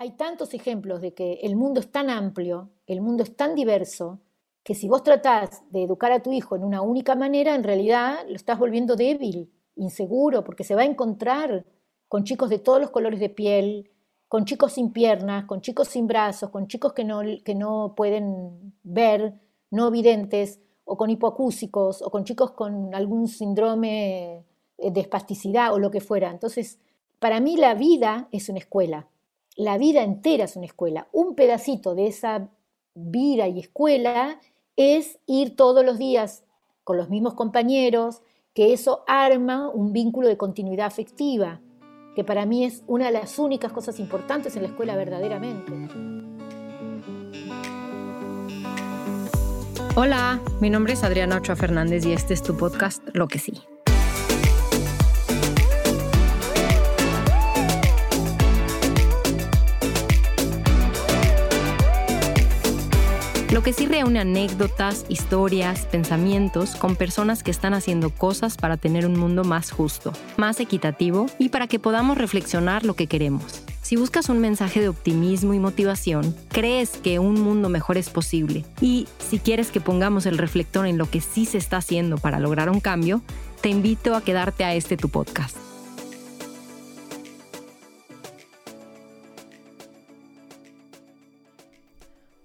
Hay tantos ejemplos de que el mundo es tan amplio, el mundo es tan diverso, que si vos tratás de educar a tu hijo en una única manera, en realidad lo estás volviendo débil, inseguro, porque se va a encontrar con chicos de todos los colores de piel, con chicos sin piernas, con chicos sin brazos, con chicos que no, que no pueden ver, no videntes, o con hipoacúsicos, o con chicos con algún síndrome de espasticidad o lo que fuera. Entonces, para mí la vida es una escuela, la vida entera es una escuela. Un pedacito de esa vida y escuela es ir todos los días con los mismos compañeros, que eso arma un vínculo de continuidad afectiva, que para mí es una de las únicas cosas importantes en la escuela verdaderamente. Hola, mi nombre es Adriana Ochoa Fernández y este es tu podcast Lo que sí. Lo que sí reúne anécdotas, historias, pensamientos con personas que están haciendo cosas para tener un mundo más justo, más equitativo y para que podamos reflexionar lo que queremos. Si buscas un mensaje de optimismo y motivación, crees que un mundo mejor es posible y si quieres que pongamos el reflector en lo que sí se está haciendo para lograr un cambio, te invito a quedarte a este tu podcast.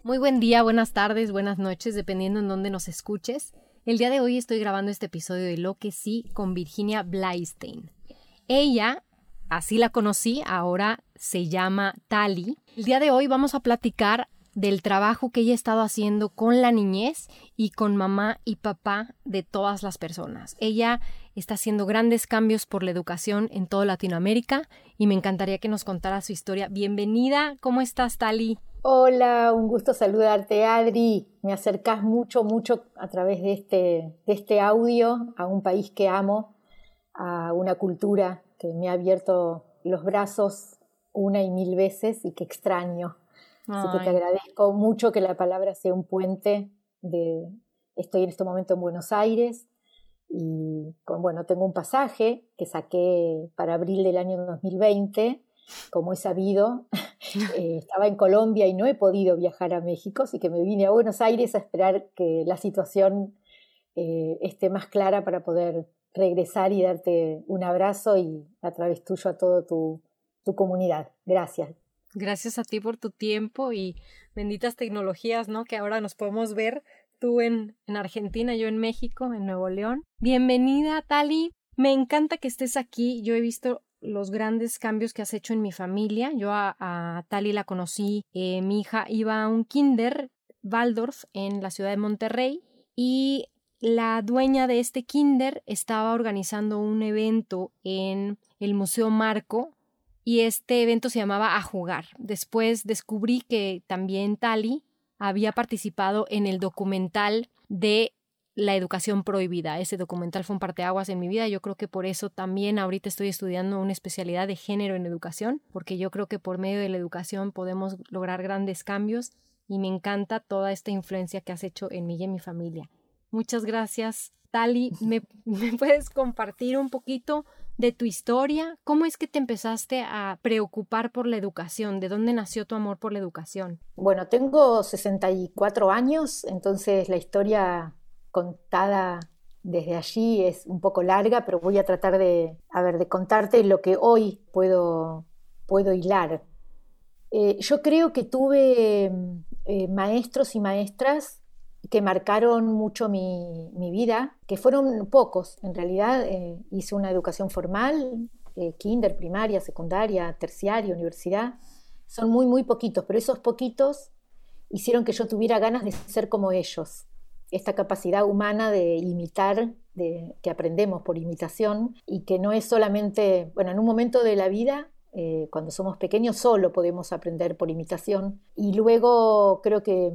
Muy buen día, buenas tardes, buenas noches, dependiendo en dónde nos escuches. El día de hoy estoy grabando este episodio de Lo que sí con Virginia Blystein. Ella, así la conocí, ahora se llama Tali. El día de hoy vamos a platicar del trabajo que ella ha estado haciendo con la niñez y con mamá y papá de todas las personas. Ella está haciendo grandes cambios por la educación en toda Latinoamérica y me encantaría que nos contara su historia. Bienvenida, ¿cómo estás, Tali? Hola, un gusto saludarte, Adri. Me acercás mucho, mucho a través de este, de este audio a un país que amo, a una cultura que me ha abierto los brazos una y mil veces y que extraño. Así que te agradezco mucho que la palabra sea un puente de estoy en este momento en Buenos Aires y con, bueno, tengo un pasaje que saqué para abril del año 2020 como he sabido, eh, estaba en Colombia y no he podido viajar a México, así que me vine a Buenos Aires a esperar que la situación eh, esté más clara para poder regresar y darte un abrazo y a través tuyo a toda tu, comunidad. Gracias. Gracias a ti por tu tiempo y benditas tecnologías, ¿no? Que ahora nos podemos ver tú en, en Argentina, yo en México, en Nuevo León. Bienvenida, Tali. Me encanta que estés aquí. Yo he visto los grandes cambios que has hecho en mi familia. Yo a, Tali la conocí, eh, mi hija iba a un kinder Waldorf en la ciudad de Monterrey y la dueña de este kinder estaba organizando un evento en el Museo Marco y este evento se llamaba A Jugar. Después descubrí que también Tali había participado en el documental de la educación prohibida. Ese documental fue un parteaguas en mi vida. Yo creo que por eso también ahorita estoy estudiando una especialidad de género en educación, porque yo creo que por medio de la educación podemos lograr grandes cambios y me encanta toda esta influencia que has hecho en mí y en mi familia. Muchas gracias, Tali. ¿Me, ¿Me, puedes compartir un poquito de tu historia? ¿Cómo es que te empezaste a preocupar por la educación? ¿De dónde nació tu amor por la educación? Bueno, tengo 64 años, entonces la historia contada desde allí es un poco larga, pero voy a tratar de, a ver, de contarte lo que hoy puedo, puedo hilar. Eh, yo creo que tuve eh, maestros y maestras que marcaron mucho mi, vida, que fueron pocos. En realidad eh, hice una educación formal, kinder, primaria, secundaria, terciaria, universidad. Son muy, muy poquitos, pero esos poquitos hicieron que yo tuviera ganas de ser como ellos esta capacidad humana de imitar, de, que aprendemos por imitación y que no es solamente, bueno, en un momento de la vida, eh, cuando somos pequeños, solo podemos aprender por imitación. Y luego creo que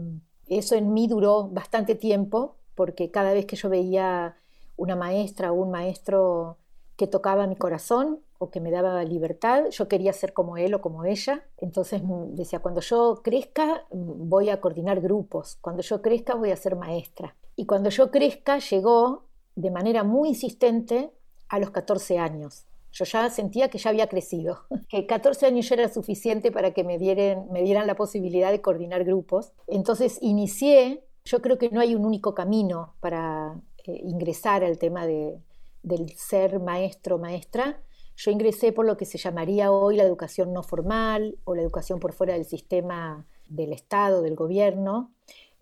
eso en mí duró bastante tiempo, porque cada vez que yo veía una maestra o un maestro que tocaba mi corazón o que me daba libertad, yo quería ser como él o como ella. Entonces mm, decía, cuando yo crezca mm, voy a coordinar grupos, cuando yo crezca voy a ser maestra. Y cuando yo crezca llegó de manera muy insistente a los 14 años. Yo ya sentía que ya había crecido, que 14 años ya era suficiente para que me, me dieran la posibilidad de coordinar grupos. Entonces inicié, yo creo que no hay un único camino para eh, ingresar al tema de, del ser maestro maestra. Yo ingresé por lo que se llamaría hoy la educación no formal o la educación por fuera del sistema del Estado, del gobierno,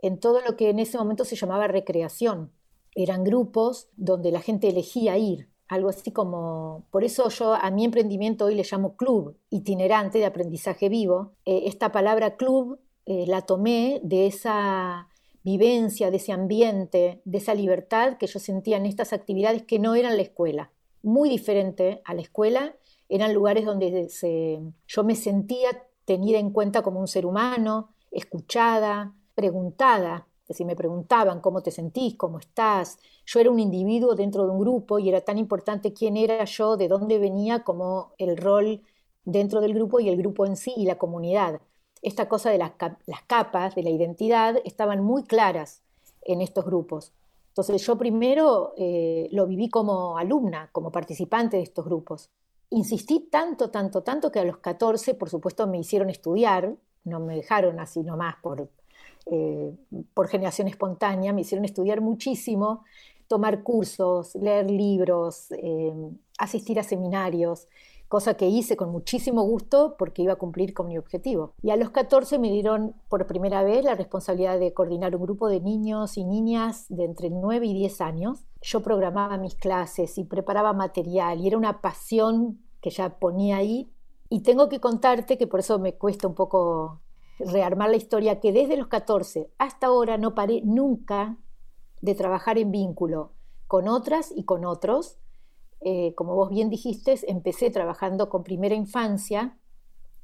en todo lo que en ese momento se llamaba recreación. Eran grupos donde la gente elegía ir, algo así como, por eso yo a mi emprendimiento hoy le llamo club itinerante de aprendizaje vivo. Eh, esta palabra club eh, la tomé de esa vivencia, de ese ambiente, de esa libertad que yo sentía en estas actividades que no eran la escuela. Muy diferente a la escuela, eran lugares donde yo me sentía tenida en cuenta como un ser humano, escuchada, preguntada, es decir, me preguntaban cómo te sentís, cómo estás. Yo era un individuo dentro de un grupo y era tan importante quién era yo, de dónde venía, como el rol dentro del grupo y el grupo en sí y la comunidad. Esta cosa de las, capas de la identidad estaban muy claras en estos grupos. Entonces yo primero eh, lo viví como alumna, como participante de estos grupos. Insistí tanto, tanto, tanto que a los 14, por supuesto, me hicieron estudiar, no me dejaron así nomás por, eh, por generación espontánea, me hicieron estudiar muchísimo, tomar cursos, leer libros, eh, asistir a seminarios, cosa que hice con muchísimo gusto porque iba a cumplir con mi objetivo. Y a los 14 me dieron por primera vez la responsabilidad de coordinar un grupo de niños y niñas de entre 9 y 10 años. Yo programaba mis clases y preparaba material y era una pasión que ya ponía ahí. Y tengo que contarte que por eso me cuesta un poco rearmar la historia, que desde los 14 hasta ahora no paré nunca de trabajar en vínculo con otras y con otros. Eh, como vos bien dijiste, empecé trabajando con primera infancia.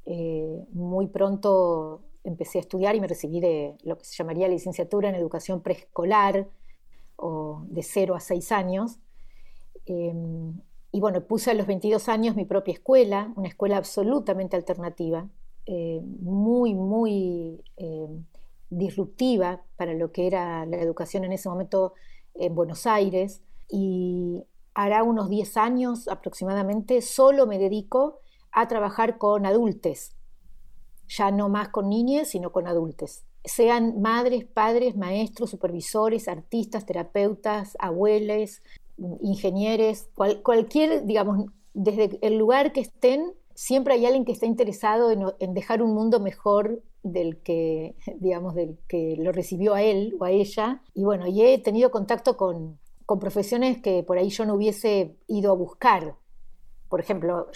Eh, muy pronto empecé a estudiar y me recibí de lo que se llamaría licenciatura en educación preescolar o de 0 a 6 años. Em, y bueno, puse a los 22 años mi propia escuela, una escuela absolutamente alternativa, eh, muy, muy eh, disruptiva para lo que era la educación en ese momento en Buenos Aires. Y hará unos 10 años aproximadamente solo me dedico a trabajar con adultos, ya no más con niñas, sino con adultos. Sean madres, padres, maestros, supervisores, artistas, terapeutas, abuelos, ingenieros, cualquier, digamos, desde el lugar que estén, siempre hay alguien que está interesado en, dejar un mundo mejor del que, digamos, del que lo recibió a él o a ella. Y bueno, he tenido contacto con, profesiones que por ahí yo no hubiese ido a buscar. Por ejemplo,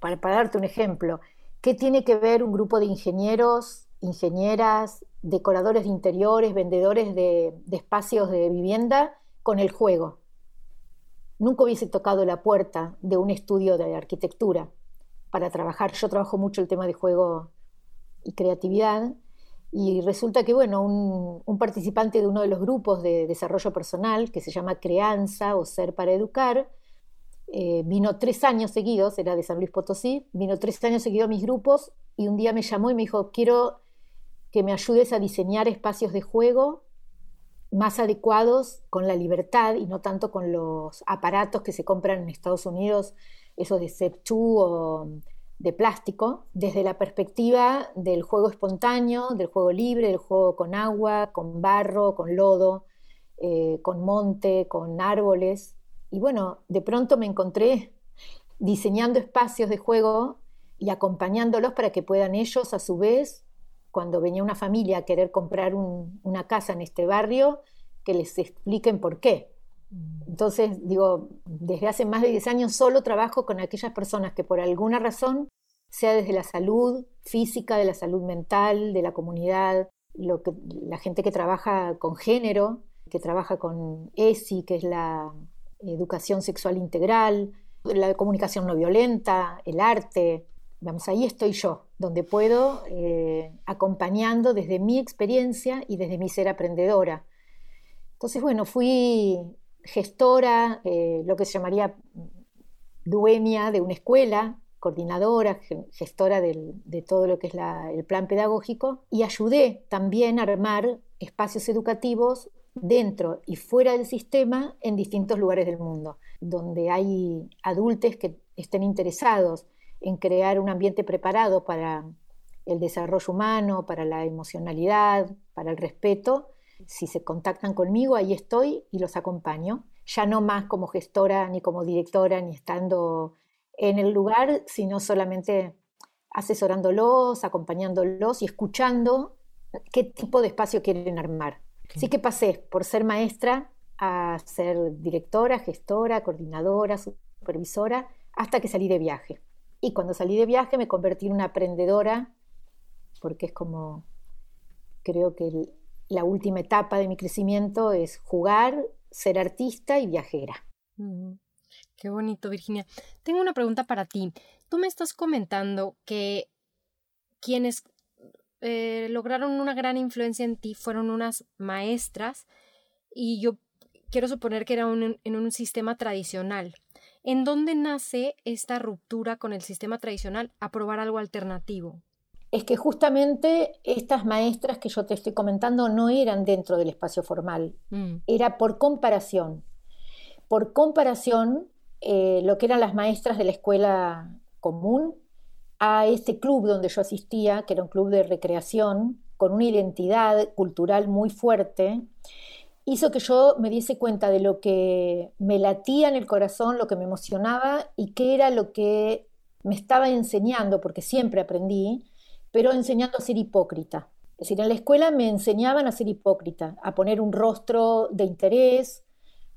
para, darte un ejemplo, ¿qué tiene que ver un grupo de ingenieros, ingenieras, decoradores de interiores, vendedores de espacios de vivienda con el juego? Nunca hubiese tocado la puerta de un estudio de arquitectura para trabajar. Yo trabajo mucho el tema de juego y creatividad. Y resulta que, bueno, un, participante de uno de los grupos de desarrollo personal, que se llama Creanza o Ser para Educar, eh, vino tres años seguidos, era de San Luis Potosí, vino tres años seguidos a mis grupos y un día me llamó y me dijo, quiero que me ayudes a diseñar espacios de juego más adecuados con la libertad y no tanto con los aparatos que se compran en Estados Unidos eso de septu o de plástico, desde la perspectiva del juego espontáneo, del juego libre, del juego con agua, con barro, con lodo, eh, con monte, con árboles. Y bueno, de pronto me encontré diseñando espacios de juego y acompañándolos para que puedan ellos, a su vez, cuando venía una familia a querer comprar una casa en este barrio, que les expliquen por qué. Entonces, digo, desde hace más de 10 años solo trabajo con aquellas personas que por alguna razón, sea desde la salud física, de la salud mental, de la comunidad, lo que, la gente que trabaja con género, que trabaja con ESI, que es la educación sexual integral, la comunicación no violenta, el arte. Vamos, ahí estoy yo, donde puedo, eh, acompañando desde mi experiencia y desde mi ser aprendedora. Entonces, bueno, fui gestora, eh, lo que se llamaría dueña de una escuela, coordinadora, gestora de todo lo que es el plan pedagógico, y ayudé también a armar espacios educativos dentro y fuera del sistema en distintos lugares del mundo. donde hay adultos que estén interesados en crear un ambiente preparado para el desarrollo humano, para la emocionalidad, para el respeto, si se contactan conmigo, ahí estoy y los acompaño. Ya no más como gestora, ni como directora, ni estando en el lugar, sino solamente asesorándolos, acompañándolos y escuchando qué tipo de espacio quieren armar. Así que pasé por ser maestra a ser directora, gestora, coordinadora, supervisora, hasta que salí de viaje. Y cuando salí de viaje me convertí en una aprendedora, porque es como, creo que la última etapa de mi crecimiento es jugar, ser artista y viajera. Qué bonito, Virginia. Tengo una pregunta para ti. Tú me estás comentando que quienes eh, lograron una gran influencia en ti fueron unas maestras y yo quiero suponer que era en un sistema tradicional. ¿En dónde nace esta ruptura con el sistema tradicional a probar algo alternativo? Es que justamente estas maestras que yo te estoy comentando no eran dentro del espacio formal, mm. era por comparación. Por comparación, eh, lo que eran las maestras de la escuela común a este club donde yo asistía, que era un club de recreación, con una identidad cultural muy fuerte, hizo que yo me diese cuenta de lo que me latía en el corazón, lo que me emocionaba y qué era lo que me estaba enseñando, porque siempre aprendí, pero enseñando a ser hipócrita. Es decir, en la escuela me enseñaban a ser hipócrita, a poner un rostro de interés,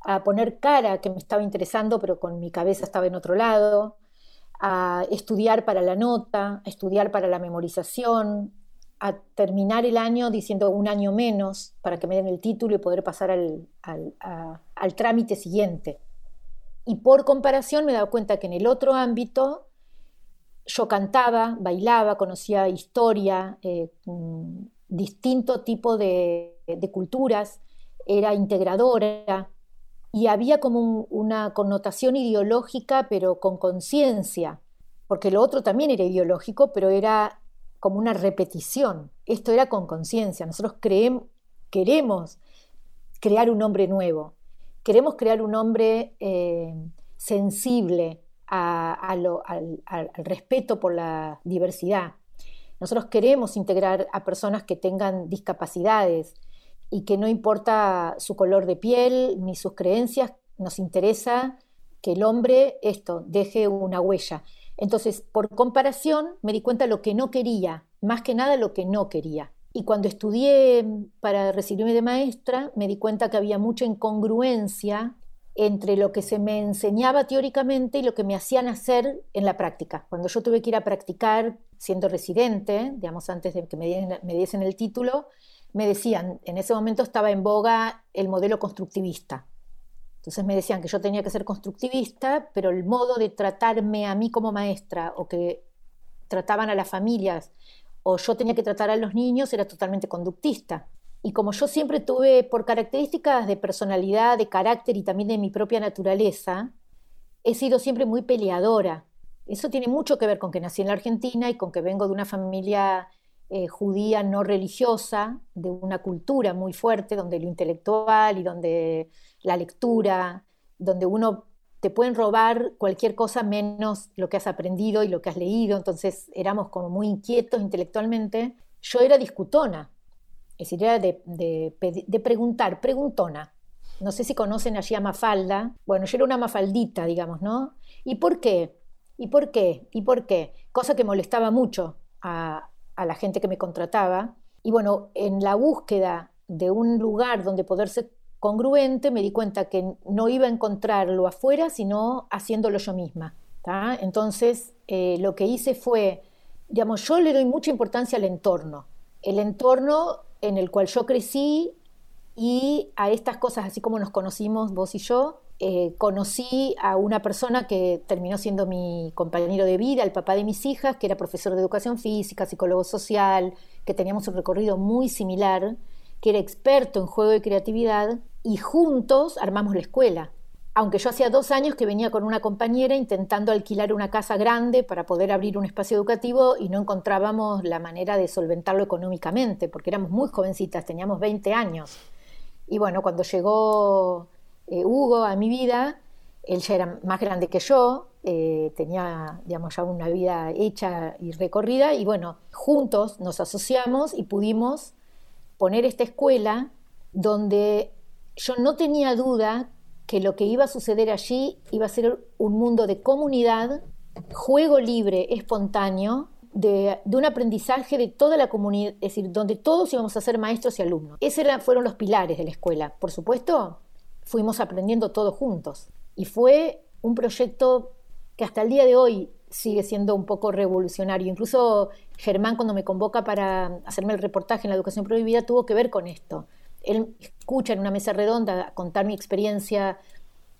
a poner cara que me estaba interesando, pero con mi cabeza estaba en otro lado, a estudiar para la nota, a estudiar para la memorización, a terminar el año diciendo un año menos para que me den el título y poder pasar al, trámite siguiente. Y por comparación me he dado cuenta que en el otro ámbito yo cantaba, bailaba, conocía historia, eh, mm, distinto tipo de, culturas, era integradora y había como una connotación ideológica pero con conciencia, porque lo otro también era ideológico, pero era como una repetición. Esto era con conciencia. Nosotros queremos crear un hombre nuevo. Queremos crear un hombre eh, sensible al, respeto por la diversidad. Nosotros queremos integrar a personas que tengan discapacidades y que no importa su color de piel ni sus creencias, nos interesa que el hombre esto deje una huella. Entonces, por comparación, me di cuenta lo que no quería, más que nada lo que no quería. Y cuando estudié para recibirme de maestra, me di cuenta que había mucha incongruencia entre lo que se me enseñaba teóricamente y lo que me hacían hacer en la práctica. Cuando yo tuve que ir a practicar siendo residente, digamos antes de que me, me diesen el título, me decían, en ese momento estaba en boga el modelo constructivista. Entonces me decían que yo tenía que ser constructivista, pero el modo de tratarme a mí como maestra o que trataban a las familias o yo tenía que tratar a los niños era totalmente conductista. Y como yo siempre tuve, por características de personalidad, de carácter y también de mi propia naturaleza, he sido siempre muy peleadora. Eso tiene mucho que ver con que nací en la Argentina y con que vengo de una familia eh, judía no religiosa, de una cultura muy fuerte, donde lo intelectual y donde la lectura, donde uno te pueden robar cualquier cosa menos lo que has aprendido y lo que has leído, entonces éramos como muy inquietos intelectualmente. Yo era discutona, es decir, era de, preguntar, preguntona. No sé si conocen allí a Mafalda. Bueno, yo era una mafaldita, digamos, ¿no? ¿Y por qué? ¿Y por qué? ¿Y por qué? Cosa que molestaba mucho a, a la gente que me contrataba. Y bueno, en la búsqueda de un lugar donde poder ser congruente, me di cuenta que no iba a encontrarlo afuera, sino haciéndolo yo misma. Entonces, eh, lo que hice fue, digamos, yo le doy mucha importancia al entorno, el entorno en el cual yo crecí y a estas cosas, así como nos conocimos vos y yo, eh, conocí a una persona que terminó siendo mi compañero de vida, el papá de mis hijas, que era profesor de educación física, psicólogo social, que teníamos un recorrido muy similar, que era experto en juego de creatividad, y juntos armamos la escuela. Aunque yo hacía dos años que venía con una compañera intentando alquilar una casa grande para poder abrir un espacio educativo y no encontrábamos la manera de solventarlo económicamente, porque éramos muy jovencitas, teníamos 20 años. Y bueno, cuando llegó eh, Hugo a mi vida, Él ya era más grande que yo, eh, tenía, digamos, ya una vida hecha y recorrida, y bueno, juntos nos asociamos y pudimos poner esta escuela donde yo no tenía duda que lo que iba a suceder allí iba a ser un mundo de comunidad, juego libre, espontáneo, de, un aprendizaje de toda la comunidad, es decir, donde todos íbamos a ser maestros y alumnos. Esos fueron los pilares de la escuela. Por supuesto, fuimos aprendiendo todos juntos. Y fue un proyecto que hasta el día de hoy sigue siendo un poco revolucionario. Incluso Germán, cuando me convoca para hacerme el reportaje en la educación prohibida, tuvo que ver con esto. Él escucha en una mesa redonda contar mi experiencia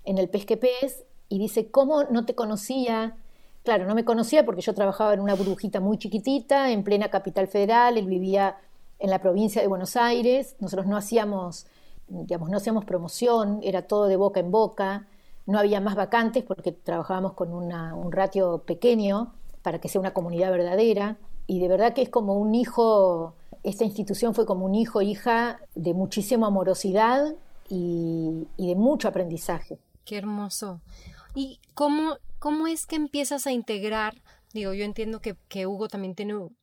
en el Pesque Pez y dice, ¿cómo no te conocía? Claro, no me conocía porque yo trabajaba en una burbujita muy chiquitita, en plena capital federal, él vivía en la provincia de Buenos Aires, nosotros no hacíamos, digamos, no hacíamos promoción, era todo de boca en boca, no había más vacantes porque trabajábamos con un ratio pequeño para que sea una comunidad verdadera, y de verdad que es como un hijo, esta institución fue como un hijo, hija de muchísima amorosidad y, de mucho aprendizaje. Qué hermoso. ¿Y cómo ¿Cómo es que empiezas a integrar? Digo, yo entiendo que, Hugo también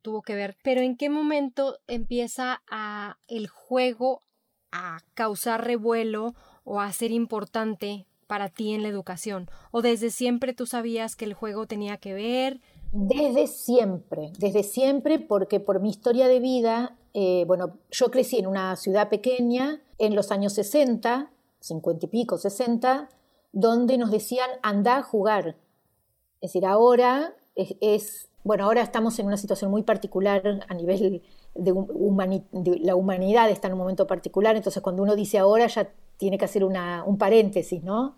tuvo que ver, pero ¿en qué momento empieza a el juego a causar revuelo o a ser importante para ti en la educación? ¿O desde siempre tú sabías que el juego tenía que ver? Desde siempre, desde siempre, porque por mi historia de vida, eh, bueno, yo crecí en una ciudad pequeña en los años 60, 50 y pico, 60, donde nos decían anda a jugar. Es decir, ahora es, bueno, ahora estamos en una situación muy particular a nivel de, la humanidad está en un momento particular, entonces cuando uno dice ahora ya tiene que hacer un paréntesis, ¿no?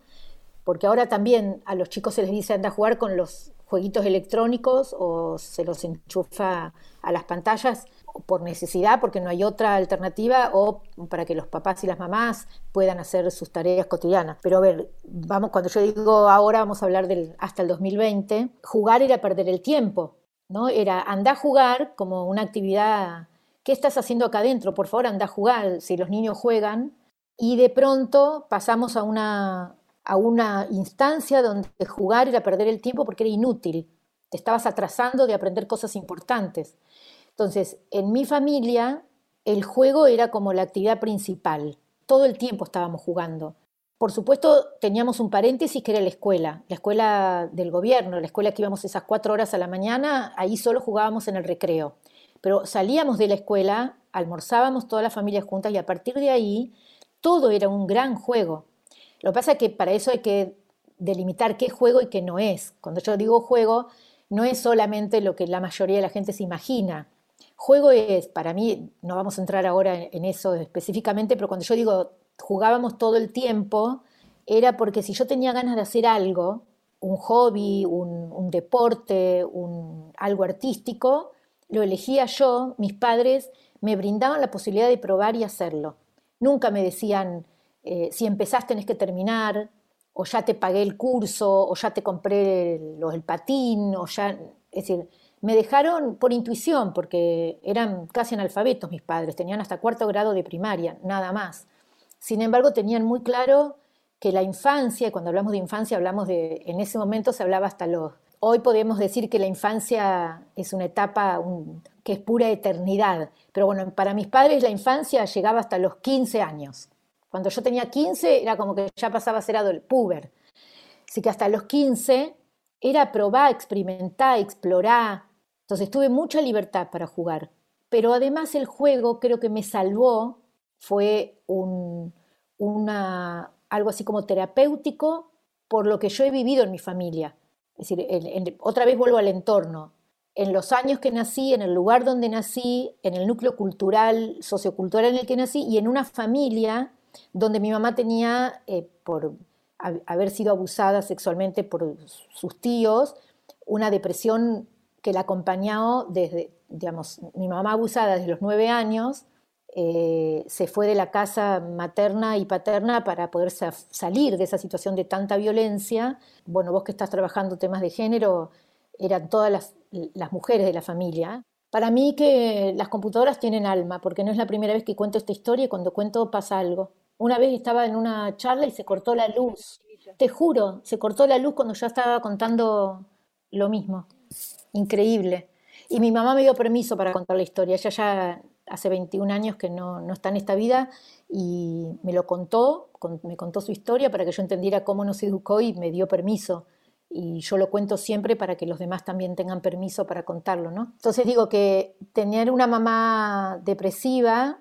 Porque ahora también a los chicos se les dice anda a jugar con los jueguitos electrónicos o se los enchufa a las pantallas por necesidad, porque no hay otra alternativa, o para que los papás y las mamás puedan hacer sus tareas cotidianas. Pero a ver, vamos, cuando yo digo ahora vamos a hablar del hasta el 2020, jugar era perder el tiempo, ¿no? Era andar a jugar como una actividad. ¿Qué estás haciendo acá adentro? Por favor, anda a jugar. Si los niños juegan, y de pronto pasamos a una, a una instancia donde jugar era perder el tiempo porque era inútil. Te estabas atrasando de aprender cosas importantes. Entonces, en mi familia, el juego era como la actividad principal. Todo el tiempo estábamos jugando. Por supuesto, teníamos un paréntesis que era la escuela, la escuela del gobierno, la escuela que íbamos esas cuatro horas a la mañana, ahí solo jugábamos en el recreo. Pero salíamos de la escuela, almorzábamos todas las familias juntas y a partir de ahí todo era un gran juego. Lo que pasa es que para eso hay que delimitar qué juego y qué no es. Cuando yo digo juego, no es solamente lo que la mayoría de la gente se imagina. Juego es, para mí, no vamos a entrar ahora en eso específicamente, pero cuando yo digo jugábamos todo el tiempo, era porque si yo tenía ganas de hacer algo, un hobby, un, deporte, un, algo artístico, lo elegía yo, mis padres me brindaban la posibilidad de probar y hacerlo. Nunca me decían, eh, si empezás tenés que terminar, o ya te pagué el curso, o ya te compré el, patín, o ya, es decir, me dejaron por intuición, porque eran casi analfabetos mis padres, tenían hasta cuarto grado de primaria, nada más. Sin embargo, tenían muy claro que la infancia, cuando hablamos de infancia hablamos de, en ese momento se hablaba hasta los, hoy podemos decir que la infancia es una etapa que es pura eternidad, pero bueno, para mis padres la infancia llegaba hasta los 15 años. Cuando yo tenía 15 era como que ya pasaba a ser adolescente, puber. Así que hasta los 15 era probar, experimentar, explorar, entonces tuve mucha libertad para jugar. Pero además el juego creo que me salvó, fue un, una, algo así como terapéutico por lo que yo he vivido en mi familia. Es decir, otra vez vuelvo al entorno. En los años que nací, en el lugar donde nací, en el núcleo cultural, sociocultural en el que nací y en una familia donde mi mamá tenía, eh, por haber sido abusada sexualmente por sus tíos, una depresión que la acompañó desde, digamos, mi mamá abusada desde los nueve años, eh, se fue de la casa materna y paterna para poder salir de esa situación de tanta violencia. Bueno, vos que estás trabajando temas de género, eran todas las, las mujeres de la familia. Para mí que las computadoras tienen alma, porque no es la primera vez que cuento esta historia y cuando cuento pasa algo. Una vez estaba en una charla y se cortó la luz Te juro, se cortó la luz cuando ya estaba contando lo mismo. Increíble. Y mi mamá me dio permiso para contar la historia. Ella ya hace 21 años que no, no está en esta vida y me lo contó, me contó su historia para que yo entendiera cómo nos educó y me dio permiso. Y yo lo cuento siempre para que los demás también tengan permiso para contarlo, ¿no? Entonces digo que tener una mamá depresiva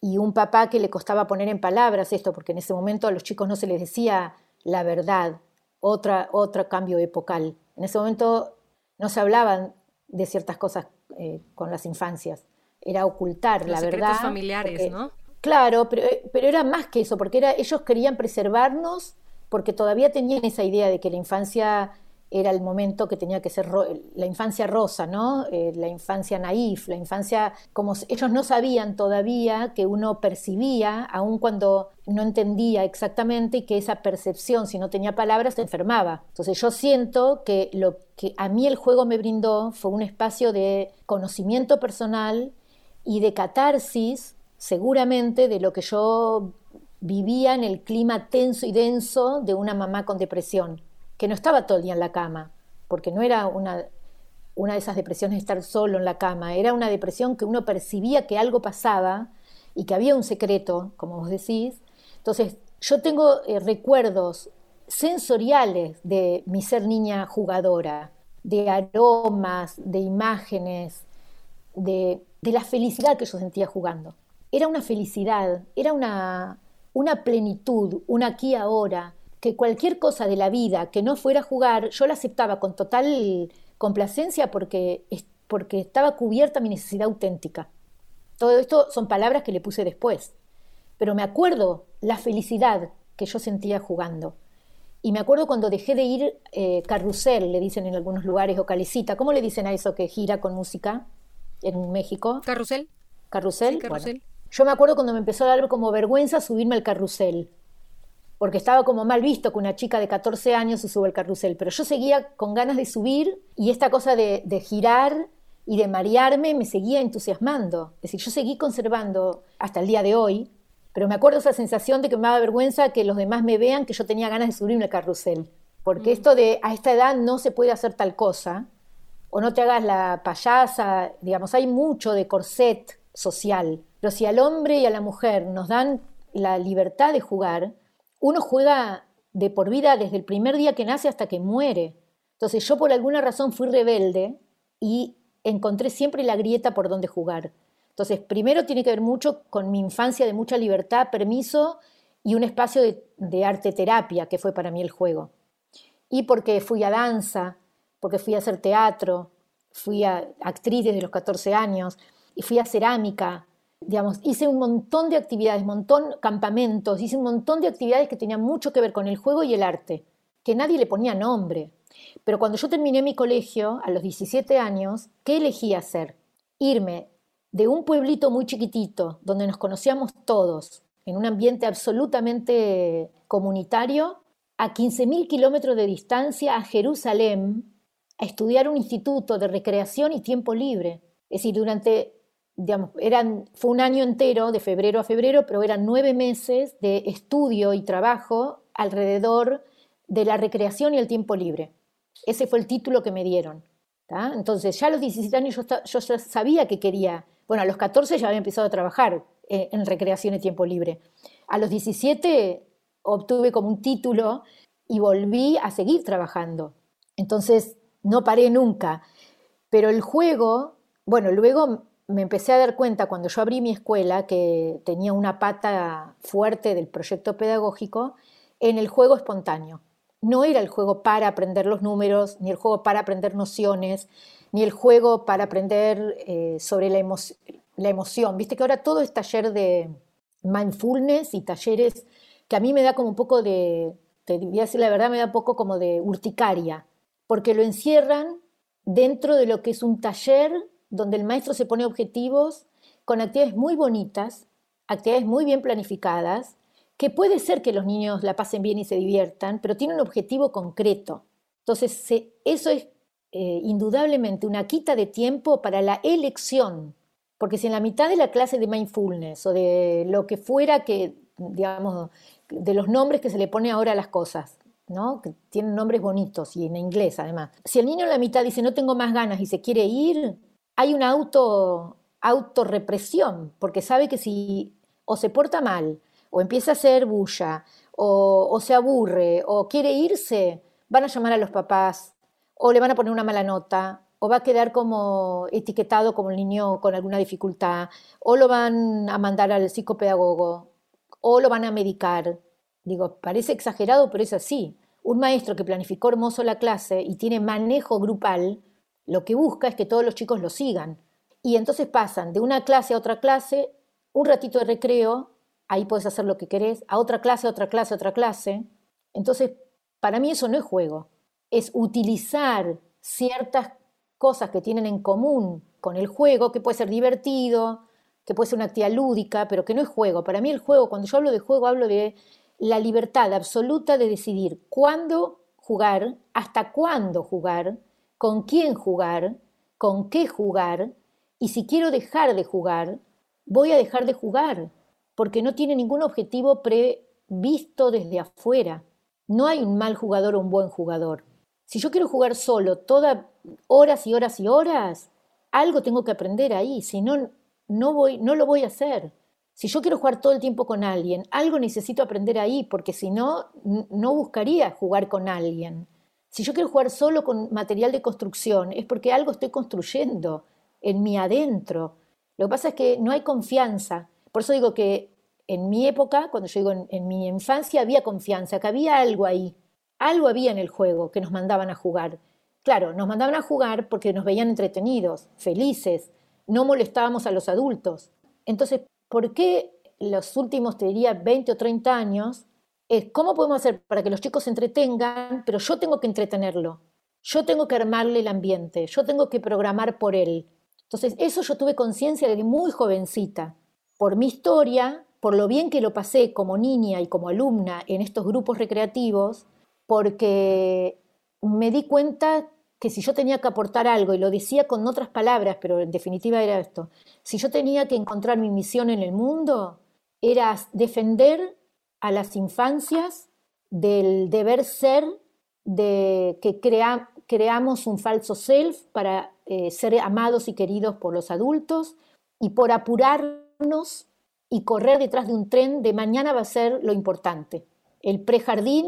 y un papá que le costaba poner en palabras esto, porque en ese momento a los chicos no se les decía la verdad, otra, otro cambio epocal. En ese momento no se hablaban de ciertas cosas eh, con las infancias, era ocultar la verdad. familiares, ¿no? Claro, pero, eh, pero era más que eso, porque era, ellos querían preservarnos porque todavía tenían esa idea de que la infancia era el momento que tenía que ser la infancia rosa, ¿no? Eh, la infancia naif, la infancia como ellos no sabían todavía que uno percibía, aun cuando no entendía exactamente, que esa percepción, si no tenía palabras, se enfermaba. Entonces yo siento que lo que a mí el juego me brindó fue un espacio de conocimiento personal y de catarsis, seguramente, de lo que yo vivía en el clima tenso y denso de una mamá con depresión, que no estaba todo el día en la cama, porque no era una, una de esas depresiones de estar solo en la cama, era una depresión que uno percibía que algo pasaba y que había un secreto, como vos decís. Entonces, yo tengo eh, recuerdos sensoriales de mi ser niña jugadora, de aromas, de imágenes, de, de la felicidad que yo sentía jugando. Era una felicidad, era una, una plenitud, un aquí ahora, que cualquier cosa de la vida que no fuera jugar, yo la aceptaba con total complacencia porque, porque estaba cubierta mi necesidad auténtica. Todo esto son palabras que le puse después, pero me acuerdo la felicidad que yo sentía jugando. Y me acuerdo cuando dejé de ir eh, carrusel, le dicen en algunos lugares, o calicita, ¿cómo le dicen a eso que gira con música en México? Carrusel. Carrusel. carrusel. Yo me acuerdo cuando me empezó a dar como vergüenza subirme al carrusel, porque estaba como mal visto que una chica de 14 años se sube al carrusel, pero yo seguía con ganas de subir y esta cosa de, girar y de marearme me seguía entusiasmando. Es decir, yo seguí conservando hasta el día de hoy, pero me acuerdo esa sensación de que me daba vergüenza que los demás me vean que yo tenía ganas de subirme al carrusel. Porque mm. esto de a esta edad no se puede hacer tal cosa, o no te hagas la payasa, digamos, hay mucho de corset social. Pero si al hombre y a la mujer nos dan la libertad de jugar, uno juega de por vida desde el primer día que nace hasta que muere. Entonces yo por alguna razón fui rebelde y encontré siempre la grieta por donde jugar. Entonces, primero tiene que ver mucho con mi infancia de mucha libertad, permiso y un espacio de, arte terapia, que fue para mí el juego. Y porque fui a danza, porque fui a hacer teatro, fui a actriz desde los 14 años, y fui a cerámica, hice un montón de actividades, montón campamentos, hice un montón de actividades que tenían mucho que ver con el juego y el arte, que nadie le ponía nombre. Pero cuando yo terminé mi colegio, a los 17 años, ¿qué elegí hacer? Irme de un pueblito muy chiquitito, donde nos conocíamos todos, en un ambiente absolutamente comunitario, a 15.000 kilómetros de distancia a Jerusalén, a estudiar un instituto de recreación y tiempo libre. Es decir, durante eran, fue un año entero, de febrero a febrero, pero eran nueve meses de estudio y trabajo alrededor de la recreación y el tiempo libre. Ese fue el título que me dieron. Entonces, ya a los 17 años yo, yo, ya sabía que quería, bueno, a los 14 ya había empezado a trabajar eh, en recreación y tiempo libre. A los 17 obtuve como un título y volví a seguir trabajando. Entonces, no paré nunca. Pero el juego, bueno, luego me empecé a dar cuenta cuando yo abrí mi escuela que tenía una pata fuerte del proyecto pedagógico en el juego espontáneo. No era el juego para aprender los números, ni el juego para aprender nociones, ni el juego para aprender eh, sobre la, emoción. Viste que ahora todo es taller de mindfulness y talleres que a mí me da como un poco de, te voy a decir la verdad, me da un poco como de urticaria, porque lo encierran dentro de lo que es un taller donde el maestro se pone objetivos con actividades muy bonitas, actividades muy bien planificadas, que puede ser que los niños la pasen bien y se diviertan, pero tiene un objetivo concreto. Entonces, eso es eh, indudablemente una quita de tiempo para la elección, porque si en la mitad de la clase de mindfulness o de lo que fuera que, digamos, de los nombres que se le pone ahora a las cosas, ¿no? que tienen nombres bonitos y en inglés además. Si el niño en la mitad dice no tengo más ganas y se quiere ir, hay una auto, autorrepresión, porque sabe que si o se porta mal, o empieza a hacer bulla, o, o se aburre, o quiere irse, van a llamar a los papás, o le van a poner una mala nota, o va a quedar como etiquetado como el niño con alguna dificultad, o lo van a mandar al psicopedagogo, o lo van a medicar. Digo, parece exagerado, pero es así. Un maestro que planificó hermoso la clase y tiene manejo grupal, lo que busca es que todos los chicos lo sigan. Y entonces pasan de una clase a otra clase, un ratito de recreo, ahí puedes hacer lo que querés, a otra clase, a otra clase, a otra clase. Entonces, para mí eso no es juego, es utilizar ciertas cosas que tienen en común con el juego, que puede ser divertido, que puede ser una actividad lúdica, pero que no es juego. Para mí el juego, cuando yo hablo de juego, hablo de la libertad absoluta de decidir cuándo jugar, hasta cuándo jugar, con quién jugar, con qué jugar, y si quiero dejar de jugar, voy a dejar de jugar, porque no tiene ningún objetivo previsto desde afuera. No hay un mal jugador o un buen jugador. Si yo quiero jugar solo todas horas y horas y horas, algo tengo que aprender ahí, si no, no, voy, no lo voy a hacer. Si yo quiero jugar todo el tiempo con alguien, algo necesito aprender ahí, porque si no, no buscaría jugar con alguien. Si yo quiero jugar solo con material de construcción, es porque algo estoy construyendo en mi adentro. Lo que pasa es que no hay confianza. Por eso digo que en mi época, cuando yo digo en, mi infancia, había confianza, que había algo ahí. Algo había en el juego que nos mandaban a jugar. Claro, nos mandaban a jugar porque nos veían entretenidos, felices, no molestábamos a los adultos. Entonces, ¿por qué los últimos, te diría, 20 o 30 años, es cómo podemos hacer para que los chicos se entretengan, pero yo tengo que entretenerlo, yo tengo que armarle el ambiente, yo tengo que programar por él. Entonces, eso yo tuve conciencia desde muy jovencita. Por mi historia, por lo bien que lo pasé como niña y como alumna en estos grupos recreativos, porque me di cuenta que si yo tenía que aportar algo, y lo decía con otras palabras, pero en definitiva era esto, si yo tenía que encontrar mi misión en el mundo, era defender a las infancias del deber ser, de que creamos un falso self para eh, ser amados y queridos por los adultos, y por apurarnos y correr detrás de un tren de mañana va a ser lo importante. El prejardín,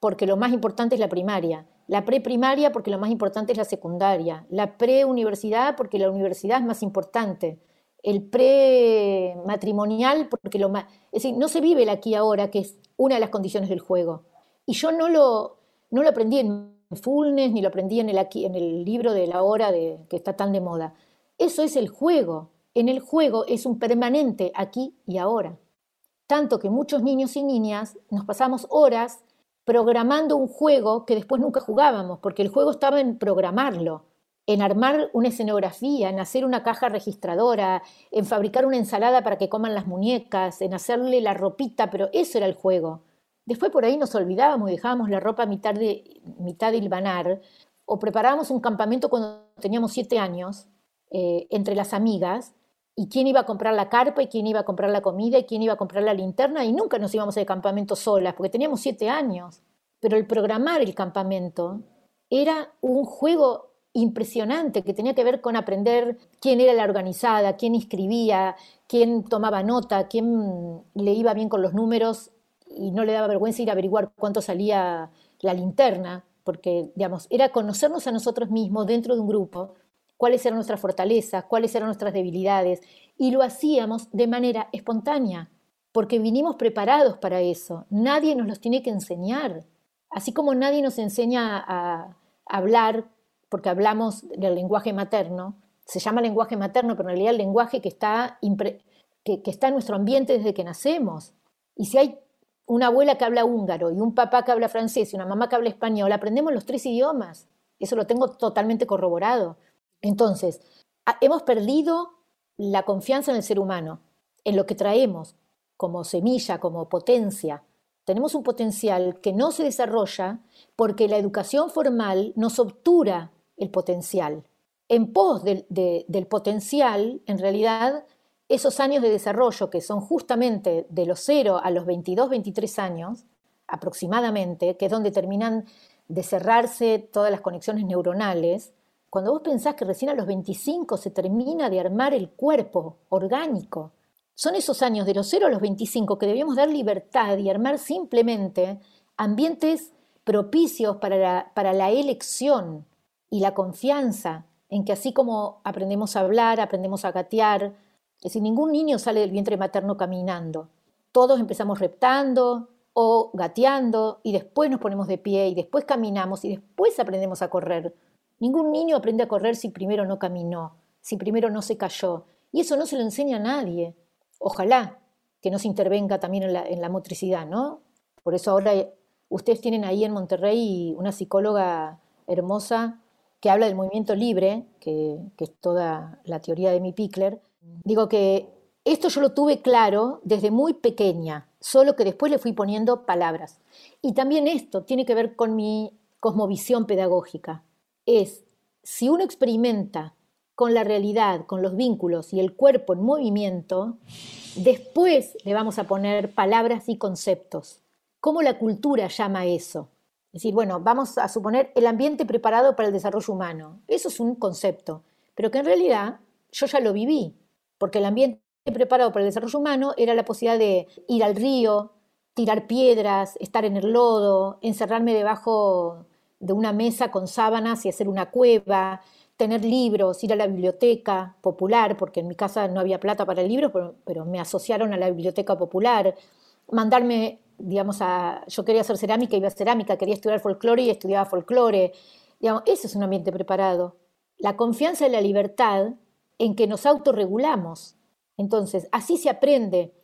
porque lo más importante es la primaria. La preprimaria porque lo más importante es la secundaria, la preuniversidad porque la universidad es más importante, el prematrimonial porque lo más... Es decir, no se vive el aquí ahora, que es una de las condiciones del juego. Y yo no lo, no lo aprendí en Fullness, ni lo aprendí en el, aquí, en el libro de la hora de, que está tan de moda. Eso es el juego. En el juego es un permanente aquí y ahora. Tanto que muchos niños y niñas nos pasamos horas programando un juego que después nunca jugábamos, porque el juego estaba en programarlo, en armar una escenografía, en hacer una caja registradora, en fabricar una ensalada para que coman las muñecas, en hacerle la ropita, pero eso era el juego. Después por ahí nos olvidábamos y dejábamos la ropa a mitad de, mitad de hilvanar, o preparábamos un campamento cuando teníamos siete años, eh, entre las amigas, y quién iba a comprar la carpa y quién iba a comprar la comida y quién iba a comprar la linterna y nunca nos íbamos al campamento solas porque teníamos siete años. Pero el programar el campamento era un juego impresionante que tenía que ver con aprender quién era la organizada, quién inscribía, quién tomaba nota, quién le iba bien con los números y no le daba vergüenza ir a averiguar cuánto salía la linterna, porque digamos, era conocernos a nosotros mismos dentro de un grupo cuáles eran nuestras fortalezas, cuáles eran nuestras debilidades, y lo hacíamos de manera espontánea, porque vinimos preparados para eso. Nadie nos los tiene que enseñar. Así como nadie nos enseña a hablar, porque hablamos del lenguaje materno, se llama lenguaje materno, pero en realidad el lenguaje que está, que, que está en nuestro ambiente desde que nacemos. Y si hay una abuela que habla húngaro y un papá que habla francés y una mamá que habla español, aprendemos los tres idiomas. Eso lo tengo totalmente corroborado. Entonces, hemos perdido la confianza en el ser humano, en lo que traemos como semilla, como potencia. Tenemos un potencial que no se desarrolla porque la educación formal nos obtura el potencial. En pos del, potencial, en realidad, esos años de desarrollo, que son justamente de los 0 a los 22, 23 años, aproximadamente, que es donde terminan de cerrarse todas las conexiones neuronales, cuando vos pensás que recién a los 25 se termina de armar el cuerpo orgánico, son esos años de los 0 a los 25 que debíamos dar libertad y armar simplemente ambientes propicios para la elección y la confianza en que así como aprendemos a hablar, aprendemos a gatear, es decir, ningún niño sale del vientre materno caminando. Todos empezamos reptando o gateando y después nos ponemos de pie y después caminamos y después aprendemos a correr. Ningún niño aprende a correr si primero no caminó, si primero no se cayó. Y eso no se lo enseña a nadie. Ojalá que no se intervenga también en la, en la motricidad, ¿no? Por eso ahora ustedes tienen ahí en Monterrey una psicóloga hermosa que habla del movimiento libre, que, es toda la teoría de mi Pickler, digo que esto yo lo tuve claro desde muy pequeña, solo que después le fui poniendo palabras. Y también esto tiene que ver con mi cosmovisión pedagógica. Es, si uno experimenta con la realidad, con los vínculos y el cuerpo en movimiento, después le vamos a poner palabras y conceptos. ¿Cómo la cultura llama eso? Es decir, bueno, vamos a suponer el ambiente preparado para el desarrollo humano. Eso es un concepto, pero que en realidad yo ya lo viví, porque el ambiente preparado para el desarrollo humano era la posibilidad de ir al río, tirar piedras, estar en el lodo, encerrarme debajo de una mesa con sábanas y hacer una cueva, tener libros, ir a la biblioteca popular, porque en mi casa no había plata para el libro, pero, me asociaron a la biblioteca popular, mandarme digamos, a, yo quería hacer cerámica, iba a cerámica, quería estudiar folclore y estudiaba folclore. Digamos, ese es un ambiente preparado. La confianza y la libertad en que nos autorregulamos. Entonces, así se aprende.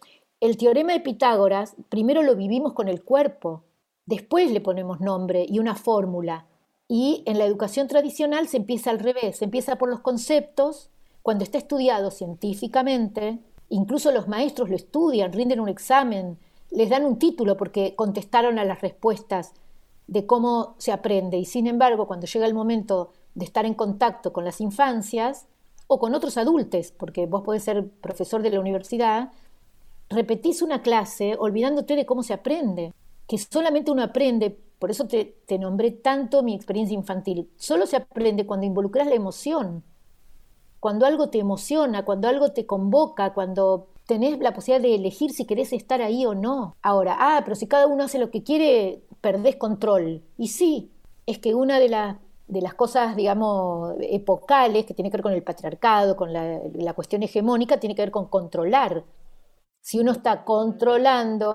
El teorema de Pitágoras, primero lo vivimos con el cuerpo, después le ponemos nombre y una fórmula. Y en la educación tradicional se empieza al revés, se empieza por los conceptos, cuando está estudiado científicamente, incluso los maestros lo estudian, rinden un examen, les dan un título porque contestaron a las respuestas de cómo se aprende. Y sin embargo cuando llega el momento de estar en contacto con las infancias o con otros adultos, porque vos podés ser profesor de la universidad, repetís una clase olvidándote de cómo se aprende, que solamente uno aprende, por eso te, te nombré tanto mi experiencia infantil, solo se aprende cuando involucras la emoción, cuando algo te emociona, cuando algo te convoca, cuando tenés la posibilidad de elegir si querés estar ahí o no. Ahora, ah, pero si cada uno hace lo que quiere, perdés control. Y sí, es que una de, de las cosas, digamos, epocales que tiene que ver con el patriarcado, con la, cuestión hegemónica, tiene que ver con controlar. Si uno está controlando,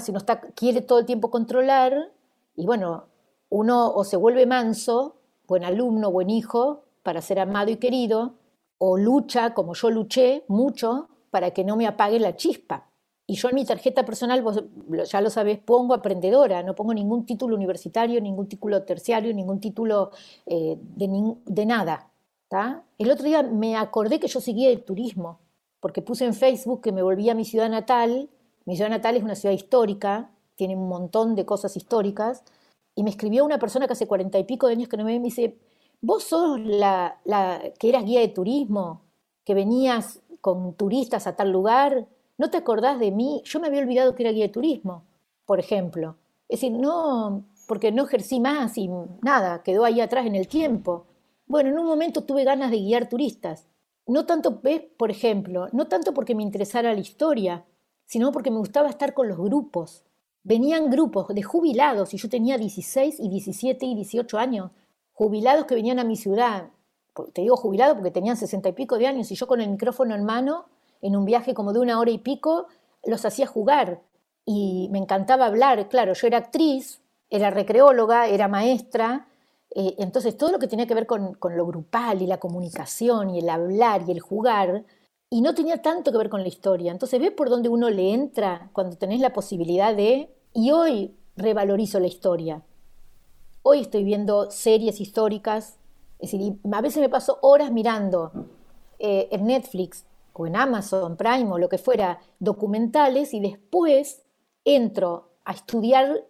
si uno está, quiere todo el tiempo controlar, y bueno, uno o se vuelve manso, buen alumno, buen hijo, para ser amado y querido, o lucha, como yo luché mucho, para que no me apague la chispa. Y yo en mi tarjeta personal, vos ya lo sabés, pongo aprendedora, no pongo ningún título universitario, ningún título terciario, ningún título eh, de, de, nada. El otro día me acordé que yo seguía el turismo, porque puse en Facebook que me volvía a mi ciudad natal. Mi ciudad natal es una ciudad histórica, tiene un montón de cosas históricas. Y me escribió una persona que hace cuarenta y pico de años que no me ve, me dice, vos sos la, la que eras guía de turismo, que venías con turistas a tal lugar, ¿no te acordás de mí? Yo me había olvidado que era guía de turismo, por ejemplo. Es decir, no, porque no ejercí más y nada, quedó ahí atrás en el tiempo. Bueno, en un momento tuve ganas de guiar turistas. No tanto, por ejemplo, no tanto porque me interesara la historia, sino porque me gustaba estar con los grupos. Venían grupos de jubilados, y yo tenía 16 y 17 y 18 años, jubilados que venían a mi ciudad, te digo jubilado porque tenían sesenta y pico de años y yo con el micrófono en mano, en un viaje como de una hora y pico, los hacía jugar y me encantaba hablar. Claro, yo era actriz, era recreóloga, era maestra, eh, entonces todo lo que tenía que ver con, con, lo grupal y la comunicación y el hablar y el jugar, y no tenía tanto que ver con la historia. Entonces ves por dónde uno le entra cuando tenés la posibilidad de, y hoy revalorizo la historia. Hoy estoy viendo series históricas es decir, a veces me paso horas mirando eh, en Netflix o en Amazon Prime o lo que fuera documentales y después entro a estudiar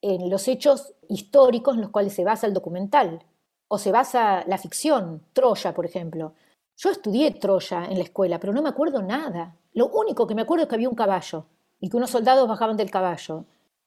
en los hechos históricos en los cuales se basa el documental o se basa la ficción, Troya, por ejemplo. Yo estudié Troya en la escuela, pero no me acuerdo nada. Lo único que me acuerdo es que había un caballo y que unos soldados bajaban del caballo.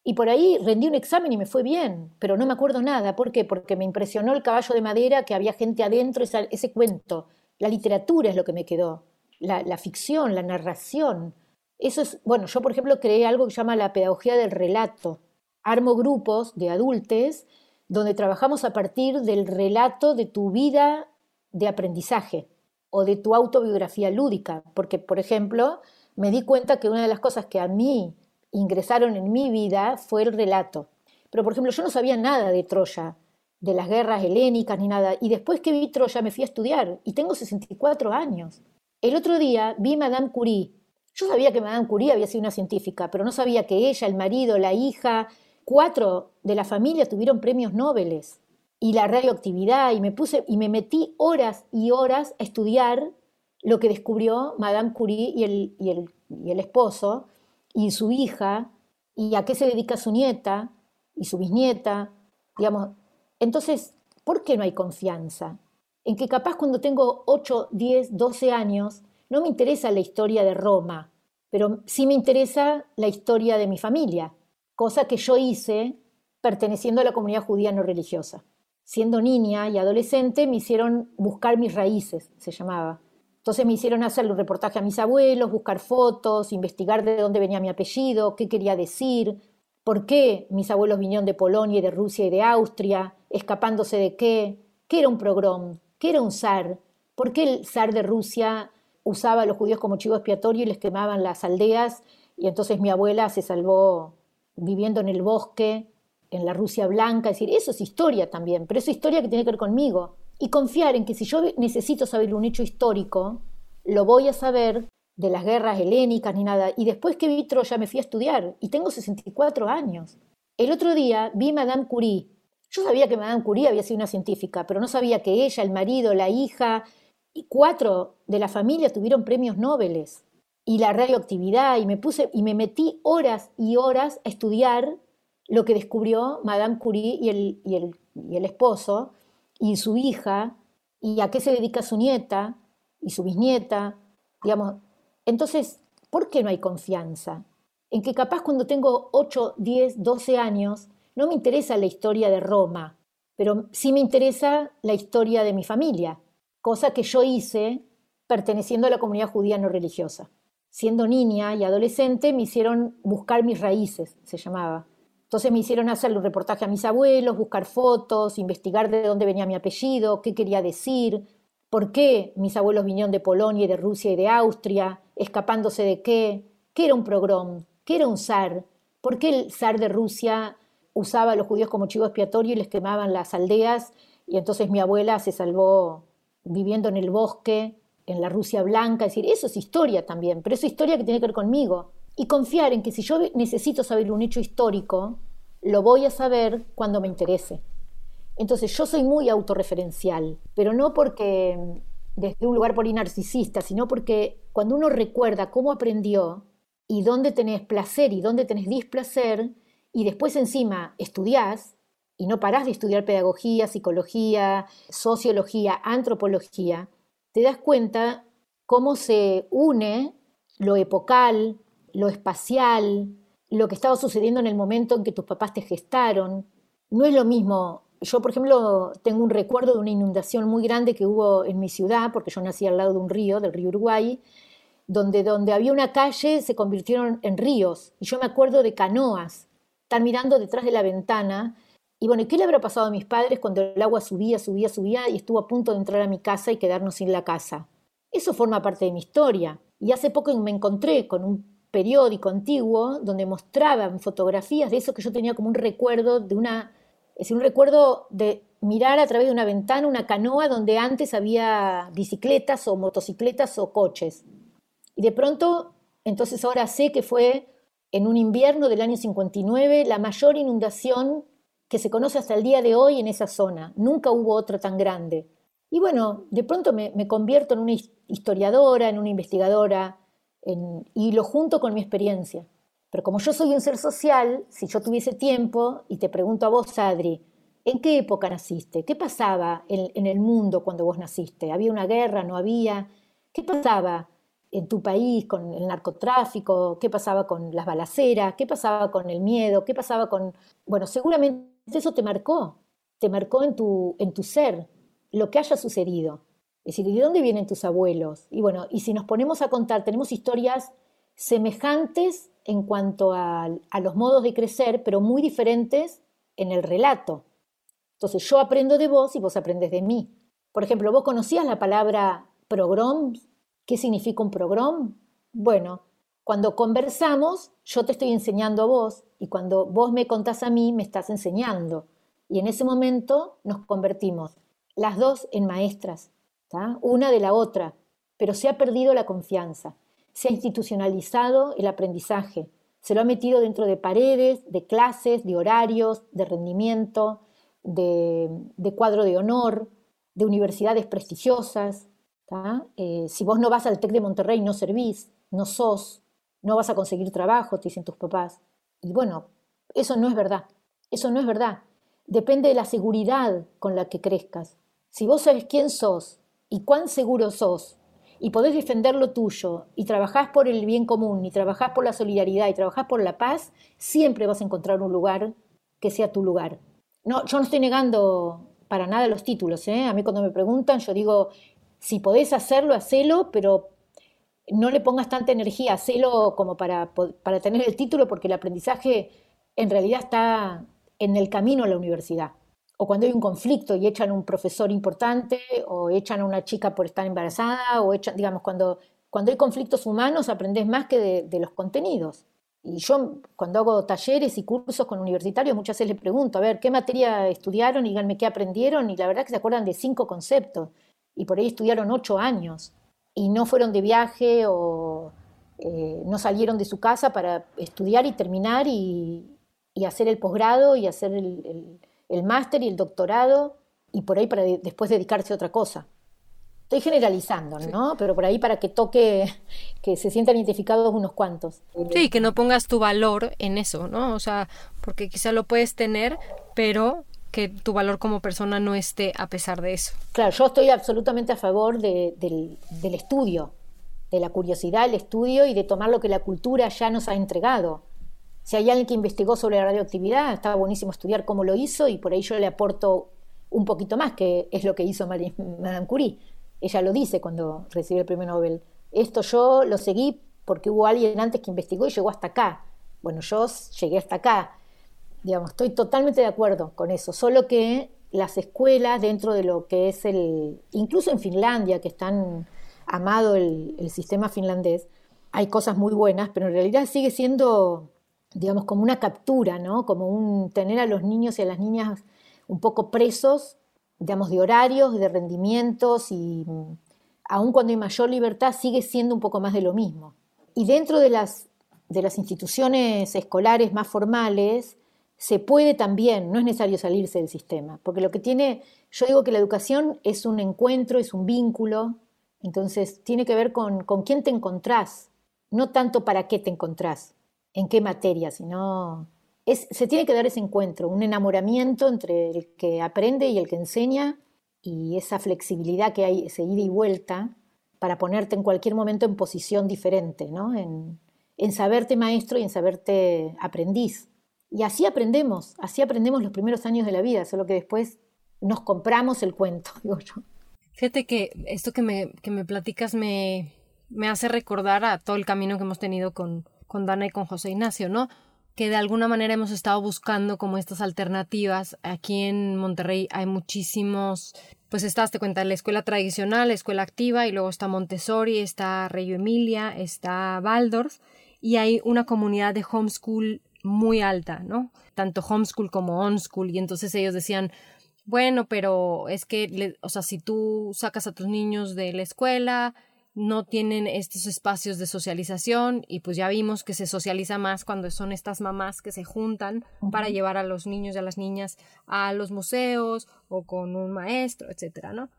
Y por ahí rendí un examen y me fue bien, pero no me acuerdo nada. ¿Por qué? Porque me impresionó el caballo de madera, que había gente adentro, ese cuento. La literatura es lo que me quedó, la, la ficción, la narración. Eso es, bueno, yo por ejemplo creé algo que se llama la pedagogía del relato. Armo grupos de adultos donde trabajamos a partir del relato de tu vida de aprendizaje o de tu autobiografía lúdica, porque por ejemplo me di cuenta que una de las cosas que a mí ingresaron en mi vida fue el relato. Pero por ejemplo yo no sabía nada de Troya, de las guerras helénicas ni nada, y después que vi Troya me fui a estudiar y tengo 64 años. El otro día vi Madame Curie. Yo sabía que Madame Curie había sido una científica, pero no sabía que ella, el marido, la hija, cuatro de la familia tuvieron premios Nobel y la radioactividad y me puse y me metí horas y horas a estudiar lo que descubrió Madame Curie y el, y el, y el esposo y su hija y a qué se dedica su nieta y su bisnieta, digamos. Entonces, ¿por qué no hay confianza? En que capaz cuando tengo 8, 10, 12 años, no me interesa la historia de Roma, pero sí me interesa la historia de mi familia, cosa que yo hice perteneciendo a la comunidad judía no religiosa. Siendo niña y adolescente me hicieron buscar mis raíces, se llamaba. Entonces me hicieron hacer un reportaje a mis abuelos, buscar fotos, investigar de dónde venía mi apellido, qué quería decir, por qué mis abuelos vinieron de Polonia y de Rusia y de Austria, escapándose de qué, qué era un progrom, qué era un zar, por qué el zar de Rusia usaba a los judíos como chivo expiatorio y les quemaban las aldeas y entonces mi abuela se salvó viviendo en el bosque, en la Rusia blanca, es decir, eso es historia también, pero es historia que tiene que ver conmigo. Y confiar en que si yo necesito saber un hecho histórico, lo voy a saber de las guerras helénicas ni nada. Y después que vi Troya me fui a estudiar y tengo 64 años. El otro día vi Madame Curie. Yo sabía que Madame Curie había sido una científica, pero no sabía que ella, el marido, la hija y cuatro de la familia tuvieron premios Nobel y la radioactividad y me puse y me metí horas y horas a estudiar lo que descubrió Madame Curie y el, y el, y el esposo y su hija y a qué se dedica su nieta y su bisnieta, digamos. Entonces, ¿por qué no hay confianza? En que capaz cuando tengo 8, 10, 12 años, no me interesa la historia de Roma, pero sí me interesa la historia de mi familia, cosa que yo hice perteneciendo a la comunidad judía no religiosa siendo niña y adolescente, me hicieron buscar mis raíces, se llamaba. Entonces me hicieron hacer un reportaje a mis abuelos, buscar fotos, investigar de dónde venía mi apellido, qué quería decir, por qué mis abuelos vinieron de Polonia y de Rusia y de Austria, escapándose de qué, qué era un progrom, qué era un zar, por qué el zar de Rusia usaba a los judíos como chivo expiatorio y les quemaban las aldeas, y entonces mi abuela se salvó viviendo en el bosque en la Rusia blanca, es decir, eso es historia también, pero es historia que tiene que ver conmigo. Y confiar en que si yo necesito saber un hecho histórico, lo voy a saber cuando me interese. Entonces yo soy muy autorreferencial, pero no porque desde un lugar polinarcisista, sino porque cuando uno recuerda cómo aprendió y dónde tenés placer y dónde tenés displacer, y después encima estudiás y no parás de estudiar pedagogía, psicología, sociología, antropología, te das cuenta cómo se une lo epocal, lo espacial, lo que estaba sucediendo en el momento en que tus papás te gestaron. No es lo mismo. Yo, por ejemplo, tengo un recuerdo de una inundación muy grande que hubo en mi ciudad, porque yo nací al lado de un río, del río Uruguay, donde, donde había una calle se convirtieron en ríos. Y yo me acuerdo de canoas, estar mirando detrás de la ventana y bueno, ¿qué le habrá pasado a mis padres cuando el agua subía, subía, subía y estuvo a punto de entrar a mi casa y quedarnos sin la casa? Eso forma parte de mi historia. Y hace poco me encontré con un periódico antiguo donde mostraban fotografías de eso que yo tenía como un recuerdo de una, es un recuerdo de mirar a través de una ventana una canoa donde antes había bicicletas o motocicletas o coches. Y de pronto, entonces ahora sé que fue en un invierno del año 59 la mayor inundación que se conoce hasta el día de hoy en esa zona. Nunca hubo otra tan grande. Y bueno, de pronto me, convierto en una historiadora, en una investigadora, y lo junto con mi experiencia. Pero como yo soy un ser social, si yo tuviese tiempo, y te pregunto a vos, Adri, ¿en qué época naciste? ¿Qué pasaba en, en el mundo cuando vos naciste? ¿Había una guerra? ¿No había? ¿Qué pasaba? en tu país con el narcotráfico, qué pasaba con las balaceras, qué pasaba con el miedo, qué pasaba con... Bueno, seguramente eso te marcó, te marcó en tu, en tu ser, lo que haya sucedido. Es decir, ¿de dónde vienen tus abuelos? Y bueno, y si nos ponemos a contar, tenemos historias semejantes en cuanto a, los modos de crecer, pero muy diferentes en el relato. Entonces yo aprendo de vos y vos aprendes de mí. Por ejemplo, ¿vos conocías la palabra progrom? ¿Qué significa un progrom? Bueno, cuando conversamos, yo te estoy enseñando a vos y cuando vos me contás a mí, me estás enseñando. Y en ese momento nos convertimos las dos en maestras, una de la otra, pero se ha perdido la confianza, se ha institucionalizado el aprendizaje, se lo ha metido dentro de paredes, de clases, de horarios, de rendimiento, de, cuadro de honor, de universidades prestigiosas. Eh, si vos no vas al TEC de Monterrey, no servís, no sos, no vas a conseguir trabajo, te dicen tus papás. Y bueno, eso no es verdad, eso no es verdad. Depende de la seguridad con la que crezcas. Si vos sabes quién sos y cuán seguro sos, y podés defender lo tuyo, y trabajás por el bien común, y trabajás por la solidaridad, y trabajás por la paz, siempre vas a encontrar un lugar que sea tu lugar. No, yo no estoy negando para nada los títulos. ¿eh? A mí cuando me preguntan, yo digo, si podés hacerlo, hacelo, pero no le pongas tanta energía, hacelo como para, para tener el título, porque el aprendizaje en realidad está en el camino a la universidad. O cuando hay un conflicto y echan a un profesor importante, o echan a una chica por estar embarazada, o echan, digamos, cuando, cuando hay conflictos humanos aprendes más que de los contenidos. Y yo cuando hago talleres y cursos con universitarios muchas veces les pregunto, a ver, ¿qué materia estudiaron? Y díganme qué aprendieron. Y la verdad que se acuerdan de cinco conceptos. Y por ahí estudiaron ocho años. Y no fueron de viaje o eh, no salieron de su casa para estudiar y terminar y, hacer el posgrado y hacer el, el máster y el doctorado. Y por ahí para después dedicarse a otra cosa. Estoy generalizando, ¿no? Pero por ahí para que toque, que se sientan identificados unos cuantos. Sí, que no pongas tu valor en eso, ¿no? O sea, porque quizá lo puedes tener, pero que tu valor como persona no esté a pesar de eso. Claro, yo estoy absolutamente a favor del, del estudio, de la curiosidad, el estudio y de tomar lo que la cultura ya nos ha entregado. Si hay alguien que investigó sobre la radioactividad, estaba buenísimo estudiar cómo lo hizo y por ahí yo le aporto un poquito más, que es lo que hizo Madame Curie ella lo dice cuando recibe el premio Nobel. Esto yo lo seguí porque hubo alguien antes que investigó y llegó hasta acá. Bueno, yo llegué hasta acá. Digamos, estoy totalmente de acuerdo con eso, solo que las escuelas dentro de lo que es el, incluso en Finlandia, que están amado el sistema finlandés, hay cosas muy buenas, pero en realidad sigue siendo, digamos, como una captura, ¿no? Como tener a los niños y a las niñas un poco presos digamos, de horarios, de rendimientos y aun cuando hay mayor libertad sigue siendo un poco más de lo mismo. Y dentro de las, de las instituciones escolares más formales se puede también, no es necesario salirse del sistema, porque lo que tiene, yo digo que la educación es un encuentro, es un vínculo, entonces tiene que ver con, con quién te encontrás, no tanto para qué te encontrás, en qué materia, sino se tiene que dar ese encuentro, un enamoramiento entre el que aprende y el que enseña y esa flexibilidad que hay, ese ida y vuelta para ponerte en cualquier momento en posición diferente, ¿no? en, saberte maestro y en saberte aprendiz. Y así aprendemos, así aprendemos los primeros años de la vida, solo que después nos compramos el cuento, digo yo. Fíjate que esto que me, que me platicas me, me hace recordar a todo el camino que hemos tenido con, con Dana y con José Ignacio, ¿no? que de alguna manera hemos estado buscando como estas alternativas. Aquí en Monterrey hay muchísimos, pues estás, te cuenta, la escuela tradicional, la escuela activa, y luego está Montessori, está Reggio Emilia, está Waldorf, y hay una comunidad de homeschool muy alta, ¿no? Tanto homeschool como onschool, y entonces ellos decían, bueno, pero es que, o sea, si tú sacas a tus niños de la escuela, no tienen estos espacios de socialización y pues ya vimos que se socializa más cuando son estas mamás que se juntan para llevar a los niños y a las niñas a los museos o con un maestro, etcétera, ¿no?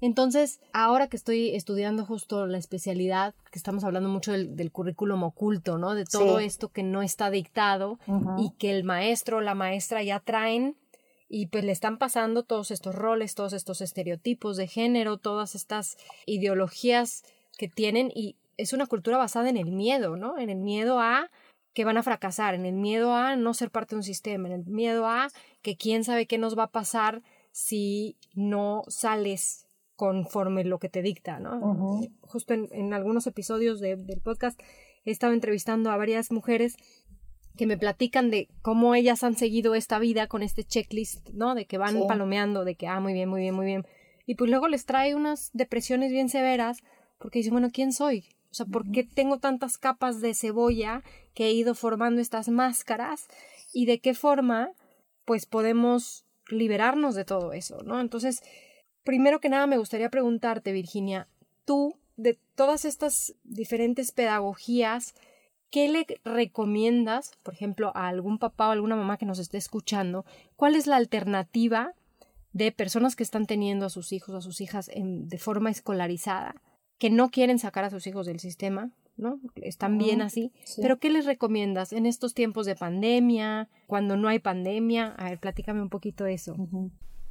Entonces, ahora que estoy estudiando justo la especialidad, que estamos hablando mucho del, currículum oculto, ¿no? De todo esto que no está dictado y que el maestro o la maestra ya traen y pues le están pasando todos estos roles, todos estos estereotipos de género, todas estas ideologías que tienen y es una cultura basada en el miedo, ¿no? En el miedo a que van a fracasar, en el miedo a no ser parte de un sistema, en el miedo a que quién sabe qué nos va a pasar si no sales conforme lo que te dicta, ¿no? Justo en, algunos episodios del podcast he estado entrevistando a varias mujeres que me platican de cómo ellas han seguido esta vida con este checklist, ¿no? De que van palomeando, de que, ah, muy bien, muy bien, muy bien. Y pues luego les trae unas depresiones bien severas porque dicen, bueno, ¿quién soy? O sea, ¿por qué tengo tantas capas de cebolla que he ido formando estas máscaras? ¿Y de qué forma, pues, podemos liberarnos de todo eso, ¿no? Entonces, primero que nada me gustaría preguntarte, Virginia, tú, de todas estas diferentes pedagogías, ¿qué le recomiendas, por ejemplo, a algún papá o alguna mamá que nos esté escuchando? ¿Cuál es la alternativa de personas que están teniendo a sus hijos o a sus hijas en, de forma escolarizada, que no quieren sacar a sus hijos del sistema, ¿no? Están bien así. Pero ¿qué les recomiendas en estos tiempos de pandemia, cuando no hay pandemia? A ver, platícame un poquito de eso.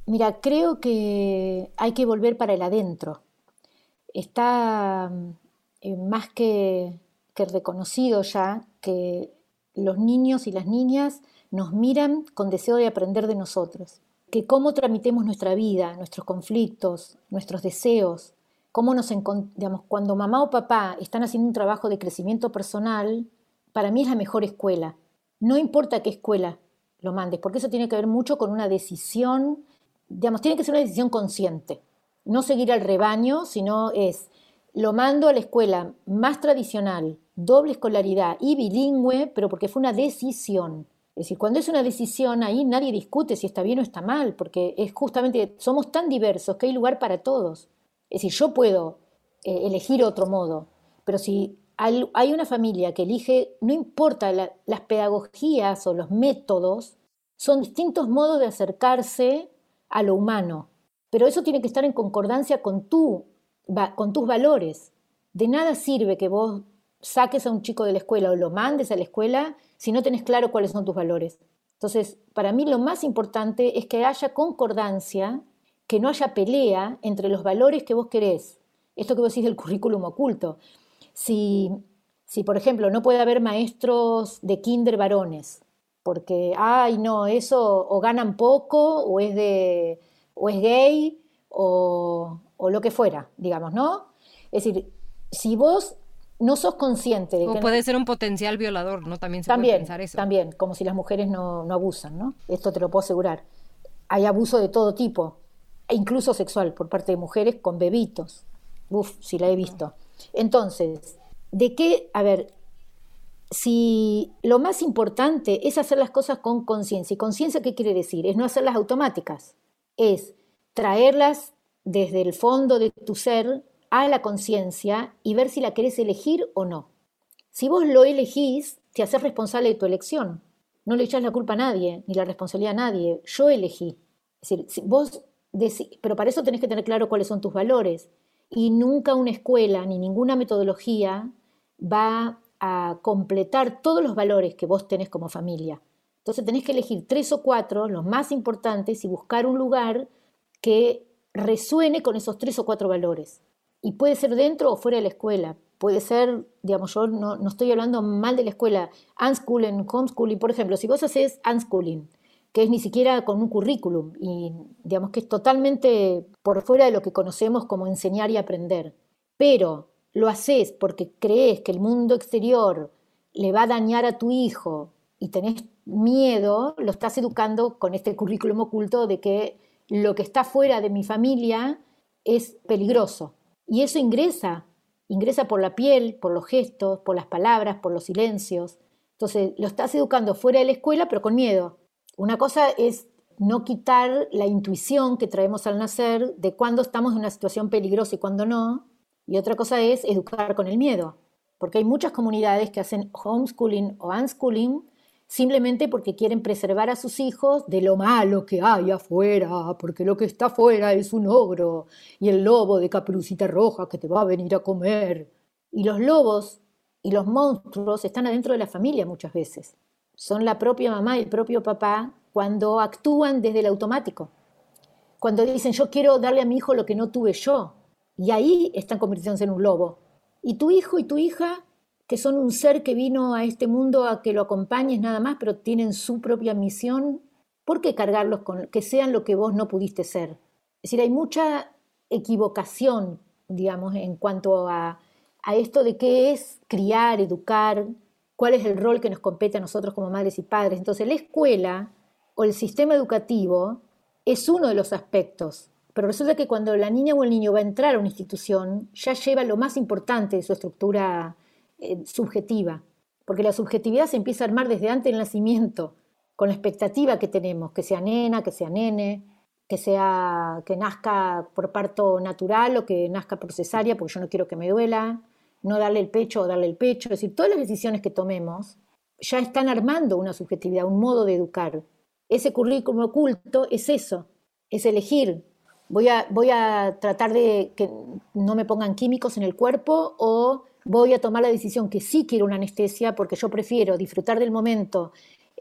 Mira, creo que hay que volver para el adentro. Está eh, más que, que reconocido ya que los niños y las niñas nos miran con deseo de aprender de nosotros. Que cómo tramitemos nuestra vida, nuestros conflictos, nuestros deseos, cómo nos digamos, cuando mamá o papá están haciendo un trabajo de crecimiento personal, para mí es la mejor escuela. No importa qué escuela lo mandes, porque eso tiene que ver mucho con una decisión digamos, tiene que ser una decisión consciente. No seguir al rebaño, sino es, lo mando a la escuela más tradicional, doble escolaridad y bilingüe, pero porque fue una decisión. Es decir, cuando es una decisión, ahí nadie discute si está bien o está mal, porque es justamente, somos tan diversos que hay lugar para todos. Es decir, yo puedo eh, elegir otro modo, pero si hay, una familia que elige, no importa las pedagogías o los métodos, son distintos modos de acercarse a lo humano. Pero eso tiene que estar en concordancia con, tu, con tus valores. De nada sirve que vos saques a un chico de la escuela o lo mandes a la escuela si no tenés claro cuáles son tus valores. Entonces, para mí lo más importante es que haya concordancia, que no haya pelea entre los valores que vos querés. Esto que vos decís del currículum oculto. Si, si por ejemplo, no puede haber maestros de kinder varones, porque, ay, no, eso o ganan poco o es, de, o es gay o, o lo que fuera, digamos, ¿no? Es decir, si vos no sos consciente de o que... puede ser un potencial violador, ¿no? También se también, puede pensar eso. También, como si las mujeres no, no, abusan, ¿no? Esto te lo puedo asegurar. Hay abuso de todo tipo, e incluso sexual, por parte de mujeres con bebitos. Uf, si la he visto. Entonces, ¿de qué? A ver, si lo más importante es hacer las cosas con conciencia. ¿Y conciencia qué quiere decir? Es no hacerlas automáticas, es traerlas desde el fondo de tu ser a la conciencia y ver si la querés elegir o no. Si vos lo elegís, te haces responsable de tu elección. No le echas la culpa a nadie, ni la responsabilidad a nadie. Yo elegí. Es decir, si vos pero para eso tenés que tener claro cuáles son tus valores. Y nunca una escuela ni ninguna metodología va a completar todos los valores que vos tenés como familia. Entonces tenés que elegir tres o cuatro, los más importantes, y buscar un lugar que resuene con esos tres o cuatro valores. Y puede ser dentro o fuera de la escuela. Puede ser, digamos, yo no, no estoy hablando mal de la escuela, unschooling, homeschooling, por ejemplo, si vos haces unschooling, que es ni siquiera con un currículum y digamos que es totalmente por fuera de lo que conocemos como enseñar y aprender, pero lo haces porque crees que el mundo exterior le va a dañar a tu hijo y tenés miedo, lo estás educando con este currículum oculto de que lo que está fuera de mi familia es peligroso. Y eso ingresa, ingresa por la piel, por los gestos, por las palabras, por los silencios. Entonces lo estás educando fuera de la escuela, pero con miedo. Una cosa es no quitar la intuición que traemos al nacer de cuándo estamos en una situación peligrosa y cuándo no, y otra cosa es educar con el miedo, porque hay muchas comunidades que hacen homeschooling o unschooling simplemente porque quieren preservar a sus hijos de lo malo que hay afuera, porque lo que está afuera es un ogro y el lobo de caperucita roja que te va a venir a comer. Y los lobos y los monstruos están adentro de la familia muchas veces. Son la propia mamá y el propio papá cuando actúan desde el automático. Cuando dicen yo quiero darle a mi hijo lo que no tuve yo, y ahí están convirtiéndose en un lobo. Y tu hijo y tu hija, que son un ser que vino a este mundo a que lo acompañes nada más, pero tienen su propia misión, ¿por qué cargarlos con que sean lo que vos no pudiste ser? Es decir, hay mucha equivocación, digamos, en cuanto a, a esto de qué es criar, educar, cuál es el rol que nos compete a nosotros como madres y padres. Entonces, la escuela o el sistema educativo es uno de los aspectos, pero resulta que cuando la niña o el niño va a entrar a una institución, ya lleva lo más importante de su estructura eh, subjetiva, porque la subjetividad se empieza a armar desde antes del nacimiento, con la expectativa que tenemos, que sea nena, que sea nene, que sea que nazca por parto natural o que nazca por cesárea, porque yo no quiero que me duela, no darle el pecho o darle el pecho, es decir, todas las decisiones que tomemos ya están armando una subjetividad, un modo de educar. Ese currículum oculto es eso, es elegir. Voy a, voy a tratar de que no me pongan químicos en el cuerpo o voy a tomar la decisión que sí quiero una anestesia porque yo prefiero disfrutar del momento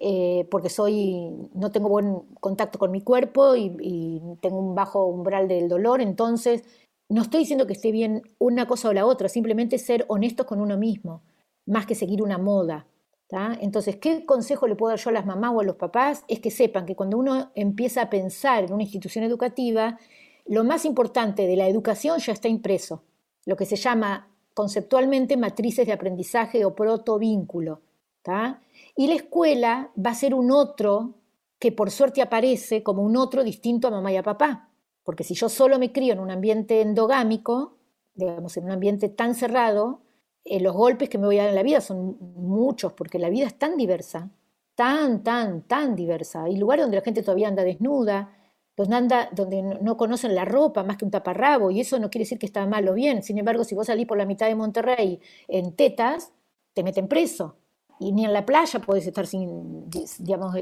eh, porque soy, no tengo buen contacto con mi cuerpo y, y, tengo un bajo umbral del dolor, entonces no estoy diciendo que esté bien una cosa o la otra, simplemente ser honestos con uno mismo, más que seguir una moda. Entonces, ¿qué consejo le puedo dar yo a las mamás o a los papás? Es que sepan que cuando uno empieza a pensar en una institución educativa, lo más importante de la educación ya está impreso, lo que se llama conceptualmente matrices de aprendizaje o protovínculo. Y la escuela va a ser un otro que por suerte aparece como un otro distinto a mamá y a papá. Porque si yo solo me crío en un ambiente endogámico, digamos, en un ambiente tan cerrado, eh, los golpes que me voy a dar en la vida son muchos, porque la vida es tan diversa, tan, tan, tan diversa. Hay lugares donde la gente todavía anda desnuda, donde, anda, donde no conocen la ropa más que un taparrabo, y eso no quiere decir que está mal o bien. Sin embargo, si vos salís por la mitad de Monterrey en tetas, te meten preso. Y ni en la playa podés estar sin, digamos,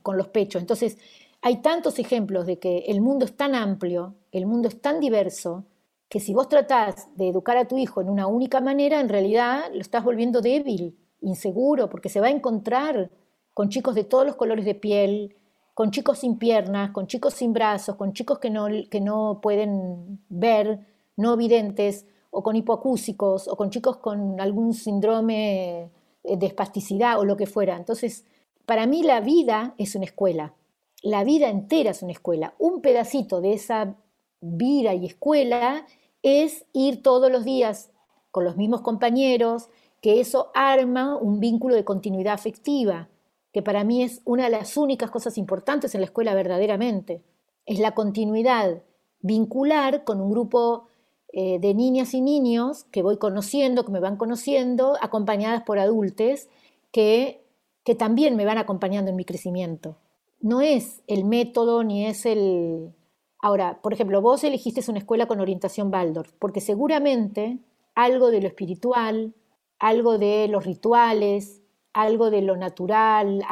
con los pechos. Entonces, hay tantos ejemplos de que el mundo es tan amplio, el mundo es tan diverso, que si vos tratás de educar a tu hijo en una única manera, en realidad lo estás volviendo débil, inseguro, porque se va a encontrar con chicos de todos los colores de piel, con chicos sin piernas, con chicos sin brazos, con chicos que no, que no pueden ver, no videntes, o con hipoacúsicos, o con chicos con algún síndrome de espasticidad o lo que fuera. Entonces, para mí la vida es una escuela la vida entera es una escuela. Un pedacito de esa vida y escuela es ir todos los días con los mismos compañeros, que eso arma un vínculo de continuidad afectiva, que para mí es una de las únicas cosas importantes en la escuela verdaderamente. Es la continuidad vincular con un grupo eh, de niñas y niños que voy conociendo, que me van conociendo, acompañadas por adultos que, que también me van acompañando en mi crecimiento no es el método ni es el... Ahora, por ejemplo, vos elegiste una escuela con orientación Waldorf, porque seguramente algo de lo espiritual, algo de los rituales, algo de lo natural,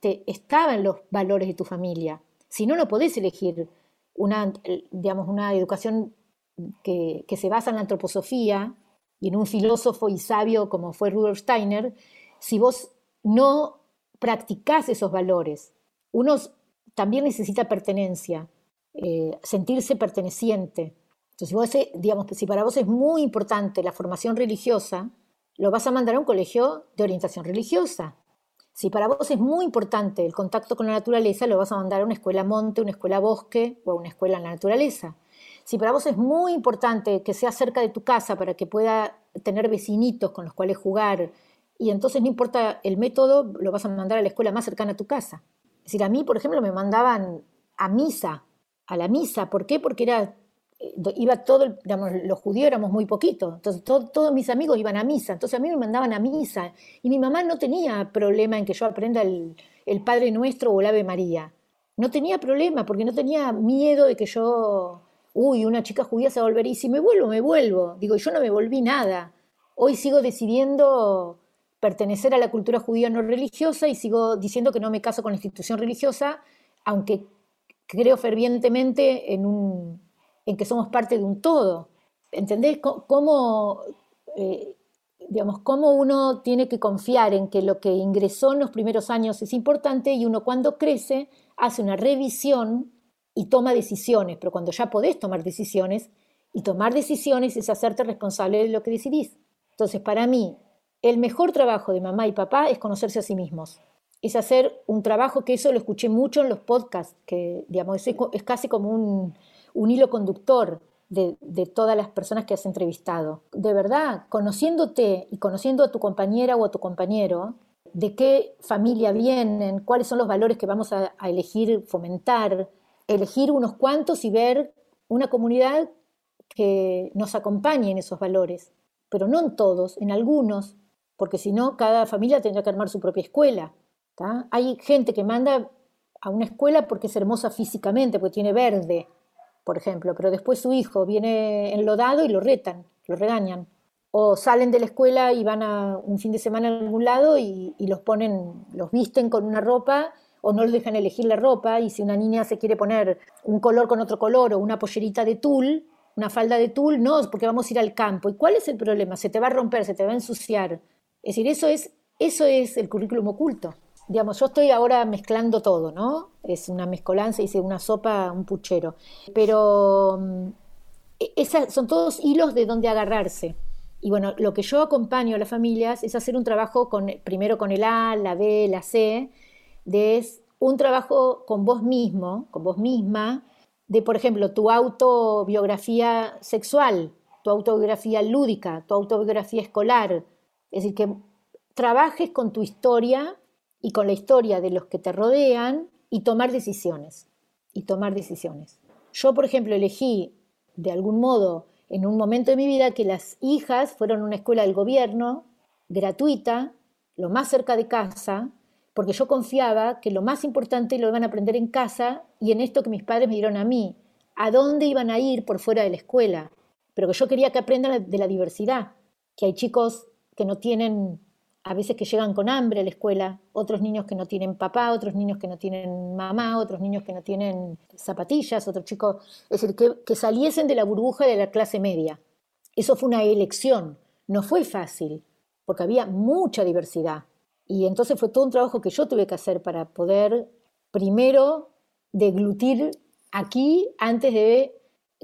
te, estaba en los valores de tu familia. Si no, no podés elegir una, digamos, una educación que, que se basa en la antroposofía y en un filósofo y sabio como fue Rudolf Steiner, si vos no practicás esos valores uno también necesita pertenencia, eh, sentirse perteneciente. Entonces, digamos, si para vos es muy importante la formación religiosa, lo vas a mandar a un colegio de orientación religiosa. Si para vos es muy importante el contacto con la naturaleza, lo vas a mandar a una escuela monte, una escuela bosque o a una escuela en la naturaleza. Si para vos es muy importante que sea cerca de tu casa para que pueda tener vecinitos con los cuales jugar, y entonces no importa el método, lo vas a mandar a la escuela más cercana a tu casa. Es decir, a mí, por ejemplo, me mandaban a misa, a la misa. ¿Por qué? Porque era, eh, iba todo, digamos, los judíos éramos muy poquitos, entonces todos mis amigos iban a misa, entonces a mí me mandaban a misa. Y mi mamá no tenía problema en que yo aprenda el, el Padre Nuestro o el Ave María. No tenía problema, porque no tenía miedo de que yo, uy, una chica judía se va a volver, y si me vuelvo, me vuelvo. Digo, yo no me volví nada. Hoy sigo decidiendo pertenecer a la cultura judía no religiosa y sigo diciendo que no me caso con la institución religiosa, aunque creo fervientemente en, un, en que somos parte de un todo. ¿Entendés cómo, eh, digamos, cómo uno tiene que confiar en que lo que ingresó en los primeros años es importante y uno cuando crece hace una revisión y toma decisiones, pero cuando ya podés tomar decisiones, y tomar decisiones es hacerte responsable de lo que decidís. Entonces, para mí, el mejor trabajo de mamá y papá es conocerse a sí mismos. Es hacer un trabajo que eso lo escuché mucho en los podcasts, que digamos, es, casi como un, hilo conductor de, todas las personas que has entrevistado. De verdad, conociéndote y conociendo a tu compañera o a tu compañero, de qué familia vienen, cuáles son los valores que vamos a, elegir fomentar, elegir unos cuantos y ver una comunidad que nos acompañe en esos valores, pero no en todos, en algunos, porque si no, cada familia tendrá que armar su propia escuela. Hay gente que manda a una escuela porque es hermosa físicamente, porque tiene verde, por ejemplo, pero después su hijo viene enlodado y lo retan, lo regañan o salen de la escuela y van a un fin de semana a algún lado y, los ponen, los visten con una ropa o no los dejan elegir la ropa y si una niña se quiere poner un color con otro color o una pollerita de tul, una falda de tul, no, porque vamos a ir al campo. ¿Y cuál es el problema? Se te va a romper, se te va a ensuciar. Es decir, eso es, eso es el currículum oculto. Digamos, yo estoy ahora mezclando todo, ¿no? Es una mezcolanza, hice una sopa, un puchero. Pero mm, e, esas son todos hilos de donde agarrarse. Y bueno, lo que yo acompaño a las familias es hacer un trabajo con, primero con el A, la B, la C, de es un trabajo con vos mismo, con vos misma, de por ejemplo tu autobiografía sexual, tu autobiografía lúdica, tu autobiografía escolar. Es decir, que trabajes con tu historia y con la historia de los que te rodean y tomar decisiones. Y tomar decisiones. Yo, por ejemplo, elegí de algún modo en un momento de mi vida que las hijas fueron a una escuela del gobierno, gratuita, lo más cerca de casa, porque yo confiaba que lo más importante lo iban a aprender en casa y en esto que mis padres me dieron a mí, a dónde iban a ir por fuera de la escuela, pero que yo quería que aprendan de la diversidad, que hay chicos que no tienen a veces que llegan con hambre a la escuela, otros niños que no tienen papá, otros niños que no tienen mamá, otros niños que no tienen zapatillas, otros chicos, es decir, que, saliesen de la burbuja de la clase media. Eso fue una elección, no fue fácil, porque había mucha diversidad. Y entonces fue todo un trabajo que yo tuve que hacer para poder primero deglutir aquí antes de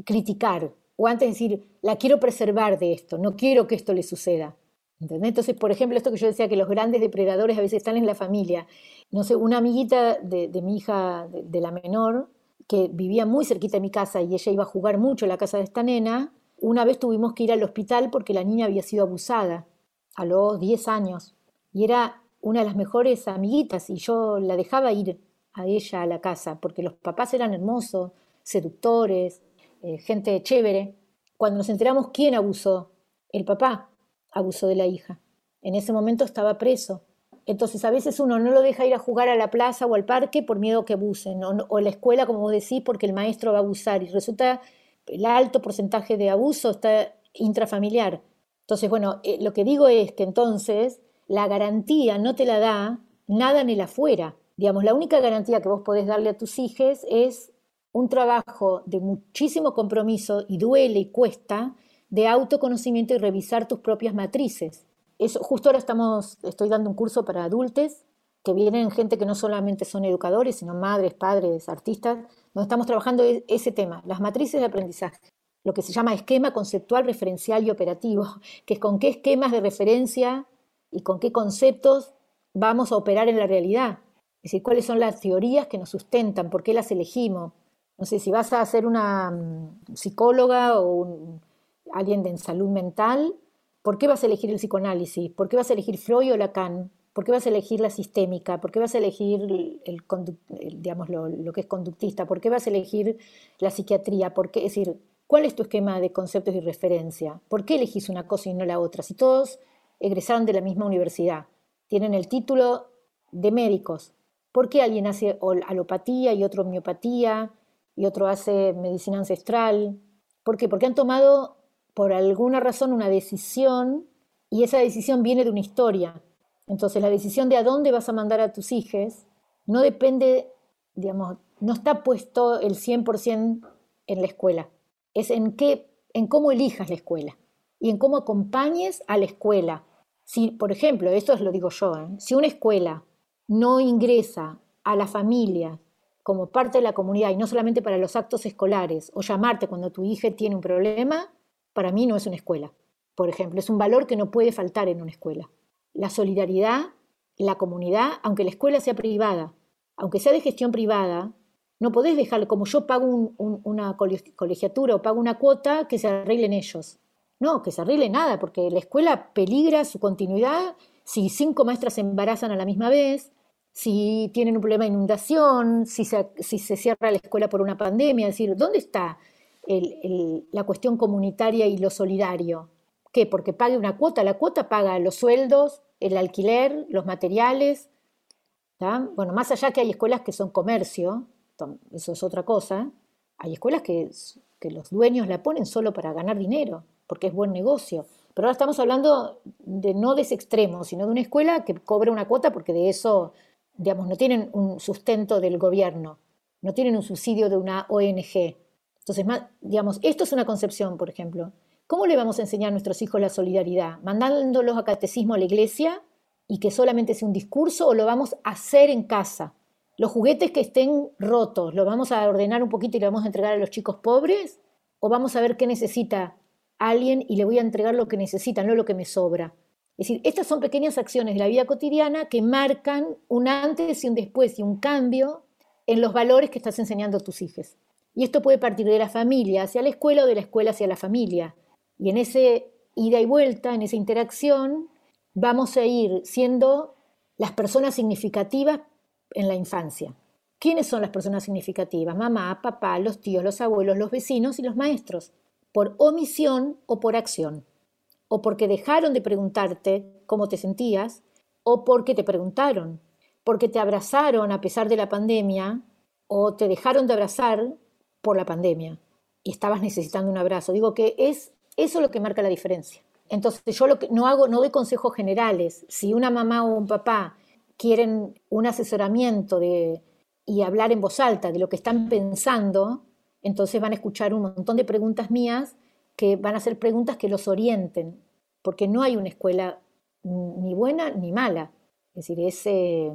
criticar o antes de decir, la quiero preservar de esto, no quiero que esto le suceda. Entonces, por ejemplo, esto que yo decía que los grandes depredadores a veces están en la familia. No sé, una amiguita de, mi hija, de, la menor, que vivía muy cerquita de mi casa y ella iba a jugar mucho en la casa de esta nena, una vez tuvimos que ir al hospital porque la niña había sido abusada a los 10 años. Y era una de las mejores amiguitas y yo la dejaba ir a ella a la casa porque los papás eran hermosos, seductores, eh, gente chévere. Cuando nos enteramos quién abusó, el papá, abusó de la hija. En ese momento estaba preso. Entonces a veces uno no lo deja ir a jugar a la plaza o al parque por miedo que abusen, o, la escuela, como vos decís, porque el maestro va a abusar. Y resulta el alto porcentaje de abuso está intrafamiliar. Entonces, bueno, eh, lo que digo es que entonces la garantía no te la da nada en el afuera. Digamos, la única garantía que vos podés darle a tus hijos es un trabajo de muchísimo compromiso y duele y cuesta, de autoconocimiento y revisar tus propias matrices. Eso, justo ahora estamos, estoy dando un curso para adultos que vienen gente que no solamente son educadores, sino madres, padres, artistas, donde estamos trabajando e, ese tema, las matrices de aprendizaje, lo que se llama esquema conceptual, referencial y operativo, que es con qué esquemas de referencia y con qué conceptos vamos a operar en la realidad. Es decir, cuáles son las teorías que nos sustentan, por qué las elegimos. No sé, si vas a ser una mm, psicóloga o un alguien de salud mental, ¿por qué vas a elegir el psicoanálisis? ¿Por qué vas a elegir Freud o Lacan? ¿Por qué vas a elegir la sistémica? ¿Por qué vas a elegir el, digamos, lo, que es conductista? ¿Por qué vas a elegir la psiquiatría? ¿Por qué? Es decir, ¿cuál es tu esquema de conceptos y referencia? ¿Por qué elegís una cosa y no la otra? Si todos egresaron de la misma universidad, tienen el título de médicos, ¿por qué alguien hace alopatía y otro homeopatía y otro hace medicina ancestral? ¿Por qué? Porque han tomado por alguna razón una decisión y esa decisión viene de una historia. Entonces la decisión de a dónde vas a mandar a tus hijos no depende, digamos, no está puesto el 100% en la escuela. Es en, qué, en cómo elijas la escuela y en cómo acompañes a la escuela. Si, por ejemplo, esto es lo digo yo, ¿eh? si una escuela no ingresa a la familia como parte de la comunidad y no solamente para los actos escolares o llamarte cuando tu hija tiene un problema, para mí no es una escuela. por ejemplo, es un valor que no puede faltar en una escuela. La solidaridad, la comunidad, aunque la escuela sea privada, aunque sea de gestión privada, no podés dejar, como yo pago una colegiatura o pago una cuota, que se arreglen ellos. No, que se arregle nada, porque la escuela peligra su continuidad si cinco maestras se embarazan a la misma vez, si tienen un problema de inundación, si se, si se cierra la escuela por una pandemia. Es decir, ¿dónde está la cuestión comunitaria y lo solidario? ¿Qué? Porque pague una cuota. La cuota paga los sueldos, el alquiler, los materiales. Bueno, más allá que hay escuelas que son comercio, eso es otra cosa, hay escuelas que, que los dueños la ponen solo para ganar dinero, porque es buen negocio. Pero ahora estamos hablando de no de ese extremo, sino de una escuela que cobra una cuota porque de eso, digamos, no tienen un sustento del gobierno, no tienen un subsidio de una ONG. Entonces, digamos, esto es una concepción, por ejemplo. ¿Cómo le vamos a enseñar a nuestros hijos la solidaridad? ¿Mandándolos a catecismo a la iglesia y que solamente sea un discurso o lo vamos a hacer en casa? los juguetes que estén rotos, ¿los vamos a ordenar un poquito y le vamos a entregar a los chicos pobres? ¿O vamos a ver qué necesita alguien y le voy a entregar lo que necesita, no lo que me sobra? Es decir, estas son pequeñas acciones de la vida cotidiana que marcan un antes y un después y un cambio en los valores que estás enseñando a tus hijos. Y esto puede partir de la familia hacia la escuela o de la escuela hacia la familia. Y en ese ida y vuelta, en esa interacción, vamos a ir siendo las personas significativas en la infancia. ¿Quiénes son las personas significativas? Mamá, papá, los tíos, los abuelos, los vecinos y los maestros. Por omisión o por acción. O porque dejaron de preguntarte cómo te sentías, o porque te preguntaron. Porque te abrazaron a pesar de la pandemia, o te dejaron de abrazar por la pandemia y estabas necesitando un abrazo. Digo que es eso lo que marca la diferencia. Entonces yo lo que no hago, no doy consejos generales. Si una mamá o un papá quieren un asesoramiento de, y hablar en voz alta de lo que están pensando, entonces van a escuchar un montón de preguntas mías que van a ser preguntas que los orienten, porque no hay una escuela ni buena ni mala. Es decir, eh,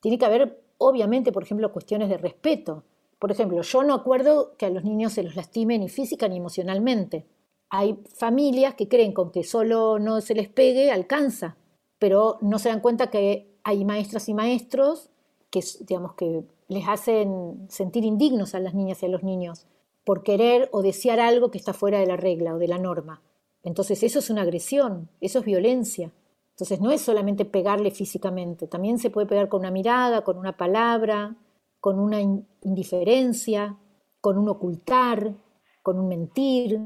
tiene que haber, obviamente, por ejemplo, cuestiones de respeto. Por ejemplo, yo no acuerdo que a los niños se los lastime ni física ni emocionalmente. Hay familias que creen con que solo no se les pegue, alcanza, pero no se dan cuenta que hay maestras y maestros que, digamos, que les hacen sentir indignos a las niñas y a los niños por querer o desear algo que está fuera de la regla o de la norma. Entonces eso es una agresión, eso es violencia. Entonces no es solamente pegarle físicamente, también se puede pegar con una mirada, con una palabra, con una indiferencia, con un ocultar, con un mentir,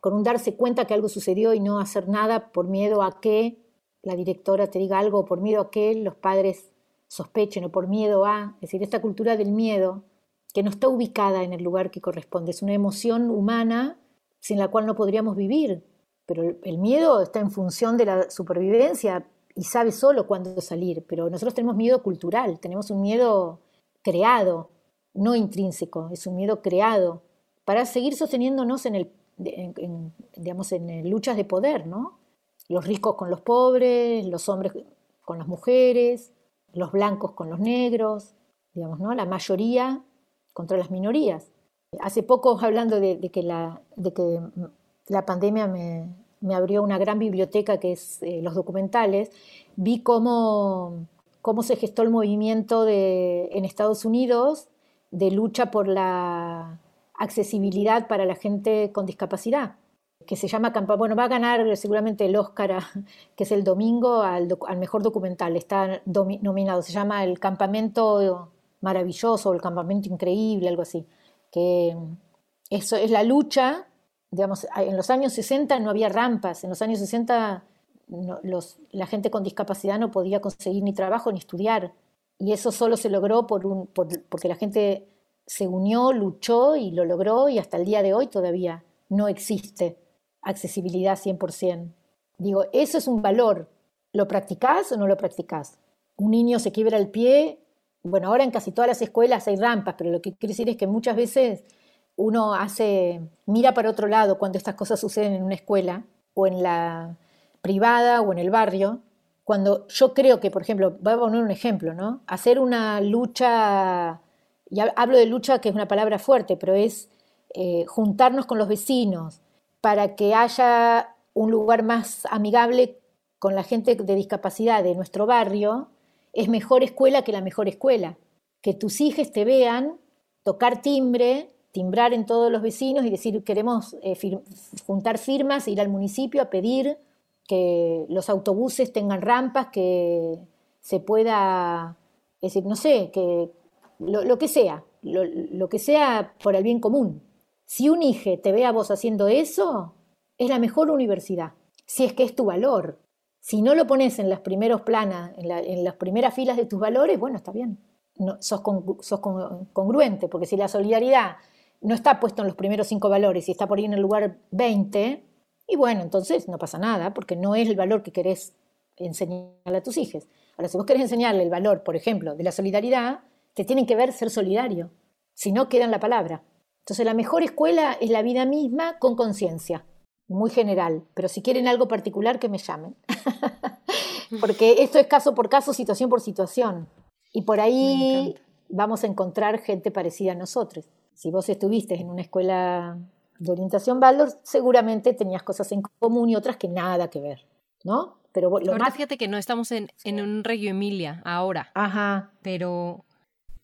con un darse cuenta que algo sucedió y no hacer nada por miedo a que la directora te diga algo por miedo a que los padres sospechen o por miedo a, es decir, esta cultura del miedo que no está ubicada en el lugar que corresponde, es una emoción humana sin la cual no podríamos vivir, pero el miedo está en función de la supervivencia y sabe solo cuándo salir, pero nosotros tenemos miedo cultural, tenemos un miedo creado, no intrínseco, es un miedo creado para seguir sosteniéndonos en el digamos en luchas de poder, ¿no? los ricos con los pobres, los hombres con las mujeres, los blancos con los negros, digamos, ¿no? La mayoría contra las minorías. Hace poco, hablando de, que, la, de que la pandemia me, abrió una gran biblioteca que es eh, los documentales, vi cómo, cómo se gestó el movimiento de, en Estados Unidos de lucha por la accesibilidad para la gente con discapacidad que se llama bueno, va a ganar seguramente el Oscar, que es el domingo, al, mejor documental, está nominado, se llama El Campamento Maravilloso, El Campamento Increíble, algo así, que eso es la lucha, digamos, en los años 60 no había rampas, en los años 60 la gente con discapacidad no podía conseguir ni trabajo ni estudiar, y eso solo se logró por un, porque la gente se unió, luchó y lo logró, y hasta el día de hoy todavía no existe accesibilidad 100%. Digo, eso es un valor. ¿Lo practicás o no lo practicás? Un niño se quiebra el pie. Bueno, ahora en casi todas las escuelas hay rampas, pero lo que quiero decir es que muchas veces uno hace, mira para otro lado cuando estas cosas suceden en una escuela o en la privada o en el barrio. Cuando yo creo que, por ejemplo, voy a poner un ejemplo, ¿no? Hacer una lucha, y hablo de lucha que es una palabra fuerte, pero es eh, juntarnos con los vecinos, para que haya un lugar más amigable con la gente de discapacidad de nuestro barrio, es mejor escuela que la mejor escuela. Que tus hijos te vean tocar timbre, timbrar en todos los vecinos y decir queremos eh, juntar firmas, ir al municipio a pedir que los autobuses tengan rampas, que se pueda, es decir, no sé, que lo, que sea, lo, que sea por el bien común. Si un hijo te ve a vos haciendo eso, es la mejor universidad, si es que es tu valor. Si no lo pones en las primeros planas, en, las primeras filas de tus valores, bueno, está bien. No, sos, congruente, porque si la solidaridad no está puesto en los primeros cinco valores y está por ahí en el lugar 20, y bueno, entonces no pasa nada, porque no es el valor que querés enseñarle a tus hijos. Ahora, si vos querés enseñarle el valor, por ejemplo, de la solidaridad, te tienen que ver ser solidario, si no queda en la palabra. Entonces, la mejor escuela es la vida misma con conciencia muy general, pero si quieren algo particular que me llamen. Porque esto es caso por caso, situación por situación. Y por ahí vamos a encontrar gente parecida a nosotros. Si vos estuviste en una escuela de orientación Baldor, seguramente tenías cosas en común y otras que nada que ver, ¿no? Pero lo fíjate que no estamos en, en un Reggio Emilia ahora. Ajá. Pero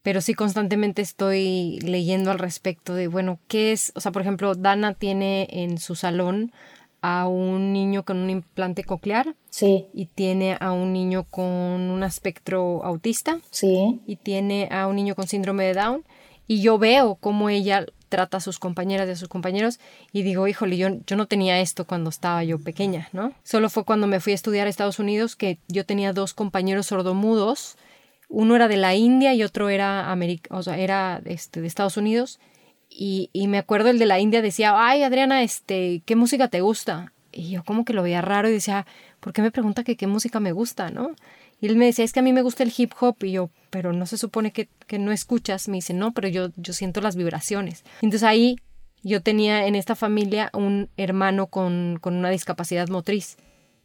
pero sí constantemente estoy leyendo al respecto de, bueno, ¿qué es? O sea, por ejemplo, Dana tiene en su salón a un niño con un implante coclear. Sí. Y tiene a un niño con un espectro autista. Sí. Y tiene a un niño con síndrome de Down. Y yo veo cómo ella trata a sus compañeras y a sus compañeros y digo, híjole, yo, yo no tenía esto cuando estaba yo pequeña, ¿no? Solo fue cuando me fui a estudiar a Estados Unidos que yo tenía dos compañeros sordomudos uno era de la India y otro era, este, de Estados Unidos. Y, y, me acuerdo el de la India decía, ay Adriana, este, ¿qué música te gusta? Y yo como que lo veía raro y decía, ¿por qué me pregunta que qué música me gusta, no? Y él me decía, es que a mí me gusta el hip hop. Y yo, pero no se supone que, que no escuchas. Me dice, no, pero yo, yo siento las vibraciones. Entonces ahí yo tenía en esta familia un hermano con, con una discapacidad motriz.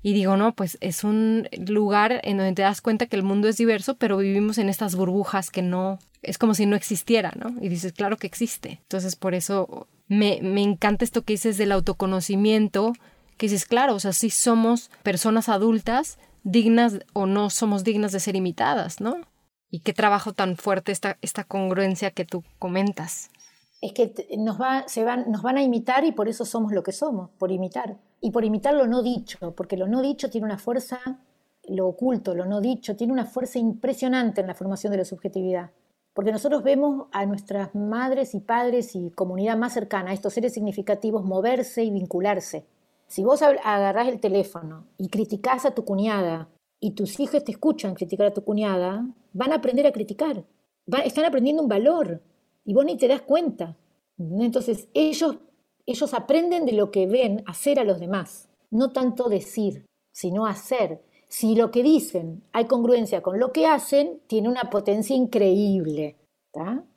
Y digo, no, pues es un lugar en donde te das cuenta que el mundo es diverso, pero vivimos en estas burbujas que no, es como si no existiera, ¿no? Y dices, claro que existe. Entonces, por eso me, me encanta esto que dices del autoconocimiento, que dices, claro, o sea, sí somos personas adultas, dignas o no somos dignas de ser imitadas, ¿no? Y qué trabajo tan fuerte esta, esta congruencia que tú comentas. Es que nos, va, se van, nos van a imitar y por eso somos lo que somos, por imitar y por imitar lo no dicho, porque lo no dicho tiene una fuerza, lo oculto, lo no dicho, tiene una fuerza impresionante en la formación de la subjetividad. Porque nosotros vemos a nuestras madres y padres y comunidad más cercana, a estos seres significativos, moverse y vincularse. Si vos agarrás el teléfono y criticás a tu cuñada y tus hijos te escuchan criticar a tu cuñada, van a aprender a criticar. están aprendiendo un valor y vos ni te das cuenta. Entonces ellos ellos aprenden de lo que ven hacer a los demás, no tanto decir, sino hacer. Si lo que dicen hay congruencia con lo que hacen, tiene una potencia increíble.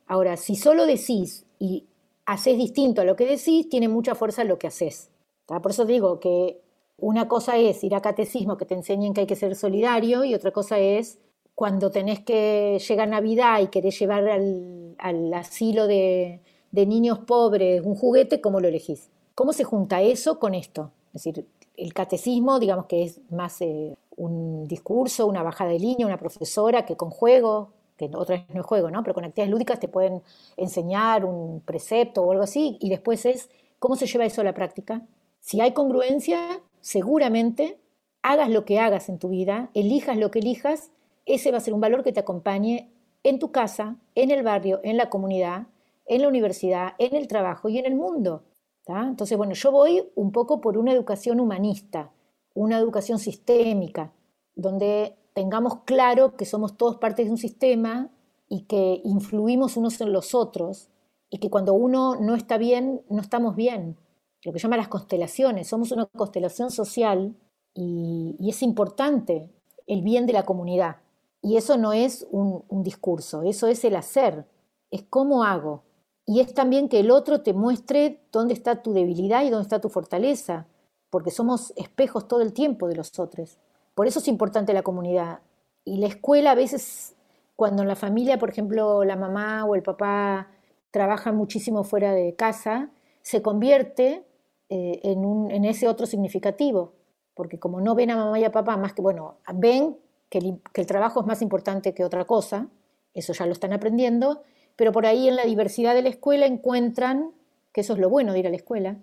Ahora, si solo decís y haces distinto a lo que decís, tiene mucha fuerza lo que haces. Por eso digo que una cosa es ir a catecismo que te enseñen que hay que ser solidario y otra cosa es cuando tenés que llegar Navidad y querés llevar al asilo de, de niños pobres un juguete, ¿cómo lo elegís? ¿Cómo se junta eso con esto? Es decir, el catecismo, digamos que es más eh, un discurso, una bajada de línea, una profesora que con juego, que otra vez no es juego, ¿no? Pero con actividades lúdicas te pueden enseñar un precepto o algo así, y después es cómo se lleva eso a la práctica. Si hay congruencia, seguramente hagas lo que hagas en tu vida, elijas lo que elijas, ese va a ser un valor que te acompañe en tu casa, en el barrio, en la comunidad, en la universidad, en el trabajo y en el mundo. Entonces, bueno, yo voy un poco por una educación humanista, una educación sistémica, donde tengamos claro que somos todos parte de un sistema y que influimos unos en los otros y que cuando uno no está bien, no estamos bien. Lo que llama las constelaciones, somos una constelación social y, es importante el bien de la comunidad. Y eso no es un discurso, eso es el hacer, es cómo hago, y es también que el otro te muestre dónde está tu debilidad y dónde está tu fortaleza, porque somos espejos todo el tiempo de los otros. Por eso es importante la comunidad. Y la escuela a veces, cuando en la familia, por ejemplo, la mamá o el papá trabajan muchísimo fuera de casa, se convierte eh, en, ese otro significativo, porque como no ven a mamá y a papá más que, bueno, ven que el, trabajo es más importante que otra cosa, eso ya lo están aprendiendo, pero por ahí en la diversidad de la escuela encuentran, que eso es lo bueno de ir a la escuela,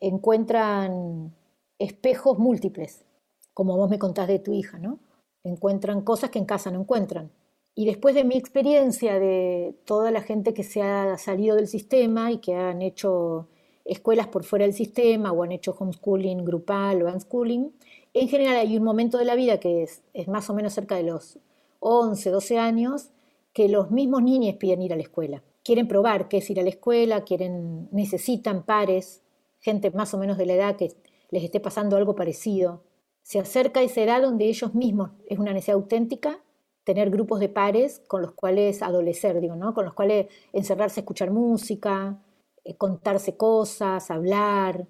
encuentran espejos múltiples, como vos me contás de tu hija, ¿no? Encuentran cosas que en casa no encuentran. Y después de mi experiencia de toda la gente que se ha salido del sistema y que han hecho escuelas por fuera del sistema o han hecho homeschooling grupal o unschooling, en general hay un momento de la vida que es, más o menos cerca de los 11, 12 años, que los mismos niños piden ir a la escuela. Quieren probar qué es ir a la escuela, quieren, necesitan pares, gente más o menos de la edad que les esté pasando algo parecido. Se acerca esa edad donde ellos mismos, es una necesidad auténtica, tener grupos de pares con los cuales adolecer, digo, ¿no? Con los cuales encerrarse a escuchar música, eh, contarse cosas, hablar,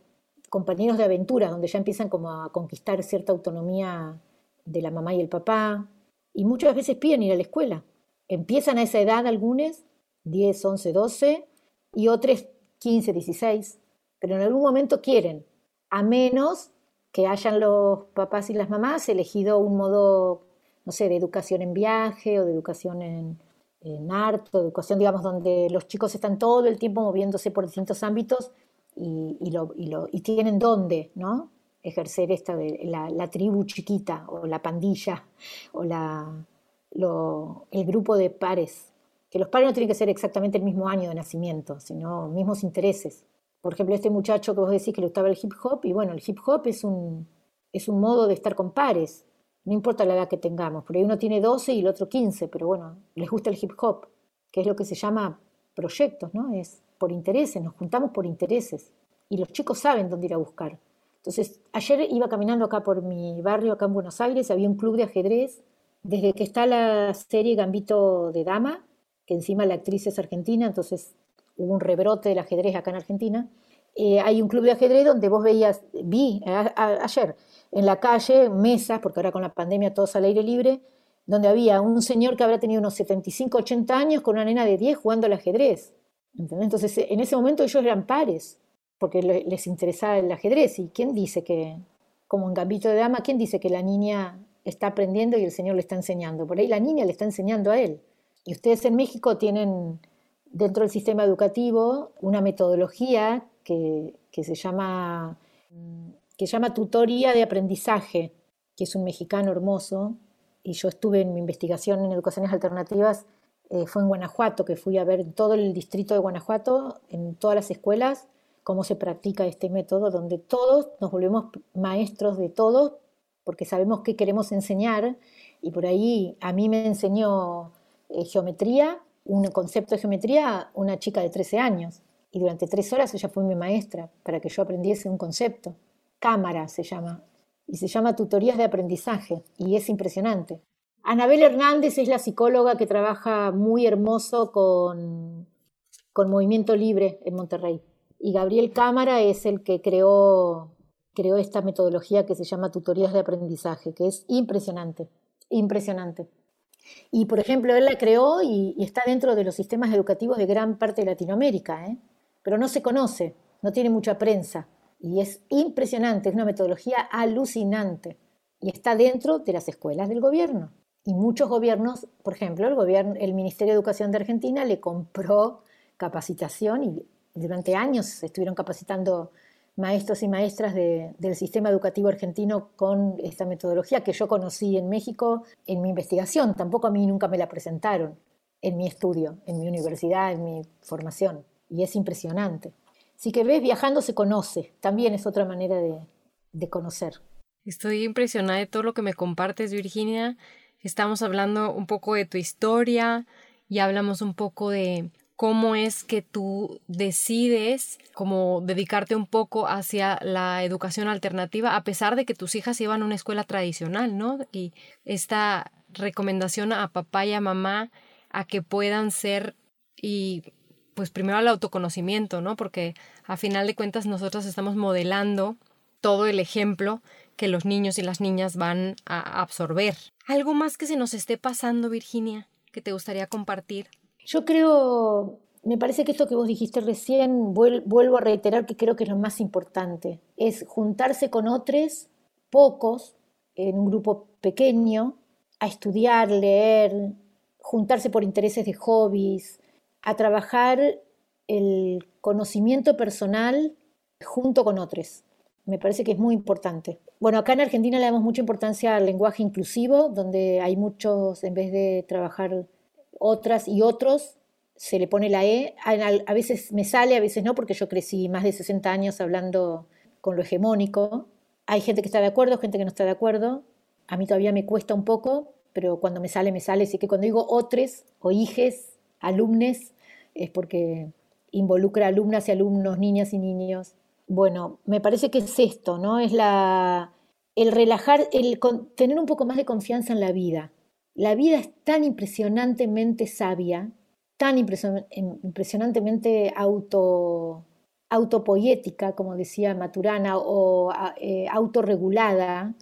compañeros de aventura, donde ya empiezan como a conquistar cierta autonomía de la mamá y el papá. Y muchas veces piden ir a la escuela. Empiezan a esa edad algunos, 10, 11, 12, y otros 15, 16, pero en algún momento quieren, a menos que hayan los papás y las mamás elegido un modo no sé, de educación en viaje o de educación en, en arte, educación, digamos, donde los chicos están todo el tiempo moviéndose por distintos ámbitos y, lo, y, tienen dónde, ¿no? Ejercer esta de la, tribu chiquita o la pandilla o la, el grupo de pares. Que los pares no tienen que ser exactamente el mismo año de nacimiento, sino mismos intereses. Por ejemplo, este muchacho que vos decís que le gustaba el hip hop, y bueno, el hip hop es un, es un modo de estar con pares, no importa la edad que tengamos, porque uno tiene 12 y el otro 15, pero bueno, les gusta el hip hop, que es lo que se llama proyectos, ¿no? Es por intereses, nos juntamos por intereses y los chicos saben dónde ir a buscar. Entonces, ayer iba caminando acá por mi barrio, acá en Buenos Aires, había un club de ajedrez, desde que está la serie Gambito de Dama, que encima la actriz es argentina, entonces hubo un rebrote del ajedrez acá en Argentina. Eh, hay un club de ajedrez donde vos veías, vi ayer, en la calle, mesas, porque ahora con la pandemia todos al aire libre, donde había un señor que habrá tenido unos 75, 80 años con una nena de 10 jugando al ajedrez. Entonces, en ese momento ellos eran pares, porque les interesaba el ajedrez. ¿Y quién dice que, como en Gambito de Dama, quién dice que la niña está aprendiendo y el señor le está enseñando? Por ahí la niña le está enseñando a él. Y ustedes en México tienen dentro del sistema educativo una metodología que se llama que llama Tutoría de Aprendizaje, que es un mexicano hermoso, y yo estuve en mi investigación en educaciones alternativas, eh, fue en Guanajuato, que fui a ver todo el distrito de Guanajuato, en todas las escuelas, cómo se practica este método, donde todos nos volvemos maestros de todo, porque sabemos qué queremos enseñar, y por ahí a mí me enseñó eh, geometría, un concepto de geometría, una chica de 13 años, y durante tres horas ella fue mi maestra para que yo aprendiese un concepto. Cámara se llama, y se llama Tutorías de Aprendizaje, y es impresionante. Anabel Hernández es la psicóloga que trabaja muy hermoso con, con Movimiento Libre en Monterrey. Y Gabriel Cámara es el que creó, creó esta metodología que se llama Tutorías de Aprendizaje, que es impresionante, impresionante. Y, por ejemplo, él la creó y, está dentro de los sistemas educativos de gran parte de Latinoamérica, ¿eh? pero no se conoce, no tiene mucha prensa. Y es impresionante, es una metodología alucinante. Y está dentro de las escuelas del gobierno. Y muchos gobiernos, por ejemplo, el, gobierno, el Ministerio de Educación de Argentina le compró capacitación y durante años estuvieron capacitando maestros y maestras del sistema educativo argentino con esta metodología que yo conocí en México en mi investigación. Tampoco a mí nunca me la presentaron en mi estudio, en mi universidad, en mi formación. Y es impresionante. Si que ves, viajando se conoce, también es otra manera de, conocer. Estoy impresionada de todo lo que me compartes, Virginia. Estamos hablando un poco de tu historia y hablamos un poco de cómo es que tú decides como dedicarte un poco hacia la educación alternativa a pesar de que tus hijas iban a una escuela tradicional, ¿no? Y esta recomendación a papá y a mamá a que puedan ser y pues primero al autoconocimiento, ¿no? Porque a final de cuentas nosotros estamos modelando todo el ejemplo que los niños y las niñas van a absorber. ¿Algo más que se nos esté pasando, Virginia, que te gustaría compartir? Yo creo me parece que esto que vos dijiste recién, vuelvo a reiterar que creo que es lo más importante, es juntarse con otros, pocos, en un grupo pequeño, a estudiar, leer, juntarse por intereses de hobbies, a trabajar el conocimiento personal junto con otros. Me parece que es muy importante. Bueno, acá en Argentina le damos mucha importancia al lenguaje inclusivo, donde hay muchos, en vez de trabajar otras y otros, se le pone la E. A, veces me sale, a veces no, porque yo crecí más de 60 años hablando con lo hegemónico. Hay gente que está de acuerdo, gente que no está de acuerdo. A mí todavía me cuesta un poco, pero cuando me sale, me sale. Así que cuando digo otros o hijes, alumnes, es porque involucra alumnas y alumnos, niñas y niños. Bueno, me parece que es esto, ¿no? Es la, el relajar, el tener un poco más de confianza en la vida. La vida es tan impresionantemente sabia tan impresionantemente auto, autopoética, como decía Maturana, o eh, autorregulada,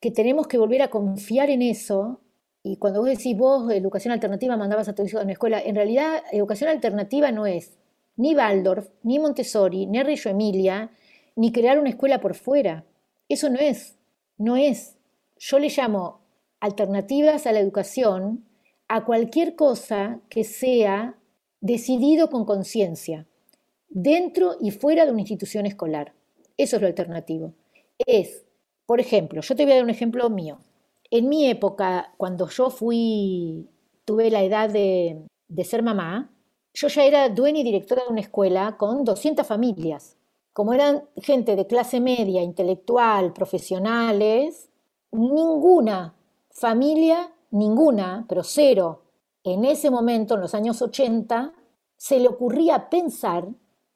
que tenemos que volver a confiar en eso. Y cuando vos decís vos, educación alternativa, mandabas a tu hijo a una escuela, en realidad educación alternativa no es ni Waldorf, ni Montessori, ni Reggio Emilia, ni crear una escuela por fuera. Eso no es, no es. Yo le llamo alternativas a la educación a cualquier cosa que sea decidido con conciencia, dentro y fuera de una institución escolar. Eso es lo alternativo. Es, por ejemplo, yo te voy a dar un ejemplo mío. En mi época, cuando yo fui, tuve la edad de, de ser mamá, yo ya era dueña y directora de una escuela con 200 familias. Como eran gente de clase media, intelectual, profesionales, ninguna familia ninguna, pero cero, en ese momento, en los años 80, se le ocurría pensar,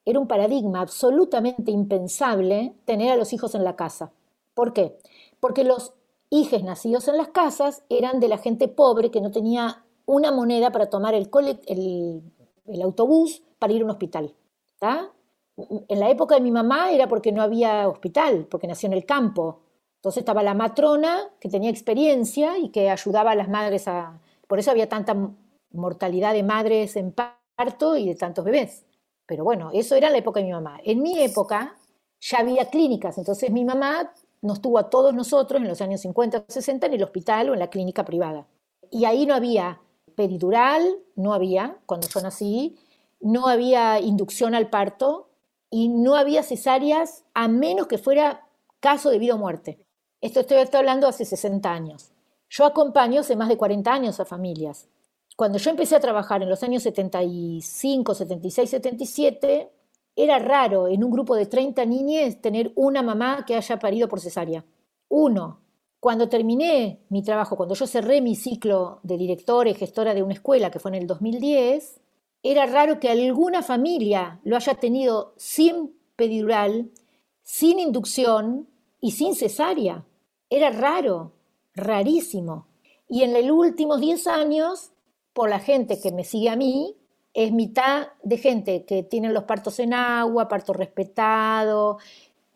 era un paradigma absolutamente impensable tener a los hijos en la casa. ¿Por qué? Porque los hijos nacidos en las casas eran de la gente pobre que no tenía una moneda para tomar el, el, autobús para ir a un hospital. En la época de mi mamá era porque no había hospital, porque nació en el campo. Entonces estaba la matrona que tenía experiencia y que ayudaba a las madres a... Por eso había tanta mortalidad de madres en parto y de tantos bebés. Pero bueno, eso era la época de mi mamá. En mi época ya había clínicas, entonces mi mamá nos tuvo a todos nosotros en los años 50 o 60 en el hospital o en la clínica privada. Y ahí no había peridural, no había, cuando yo nací, no había inducción al parto y no había cesáreas a menos que fuera caso de vida o muerte. Esto estoy, hablando hace 60 años. Yo acompaño hace más de 40 años a familias. Cuando yo empecé a trabajar en los años 75, 76, 77, era raro en un grupo de 30 niñas tener una mamá que haya parido por cesárea. Uno. Cuando terminé mi trabajo, cuando yo cerré mi ciclo de directora y gestora de una escuela, que fue en el 2010, era raro que alguna familia lo haya tenido sin pedidural, sin inducción y sin cesárea. Era raro, rarísimo. Y en los últimos 10 años, por la gente que me sigue a mí, es mitad de gente que tienen los partos en agua, parto respetado,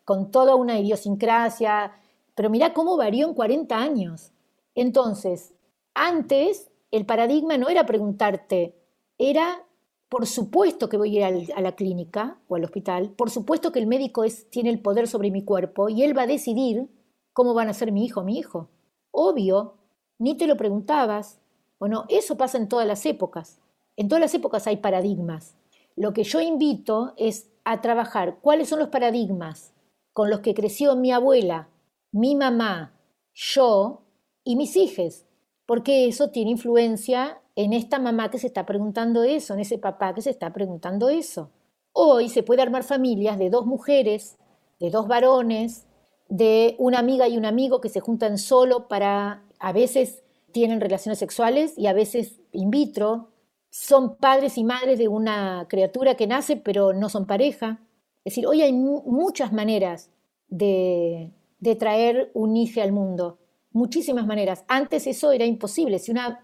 con toda una idiosincrasia. Pero mira cómo varió en 40 años. Entonces, antes el paradigma no era preguntarte, era por supuesto que voy a ir a la clínica o al hospital, por supuesto que el médico es, tiene el poder sobre mi cuerpo y él va a decidir ¿Cómo van a ser mi hijo o mi hijo? Obvio, ni te lo preguntabas. Bueno, eso pasa en todas las épocas. En todas las épocas hay paradigmas. Lo que yo invito es a trabajar cuáles son los paradigmas con los que creció mi abuela, mi mamá, yo y mis hijos, porque eso tiene influencia en esta mamá que se está preguntando eso, en ese papá que se está preguntando eso. Hoy se puede armar familias de dos mujeres, de dos varones, de una amiga y un amigo que se juntan solo para, a veces tienen relaciones sexuales y a veces in vitro, son padres y madres de una criatura que nace pero no son pareja. Es decir, hoy hay muchas maneras de, de traer un hijo al mundo, muchísimas maneras. Antes eso era imposible. Si una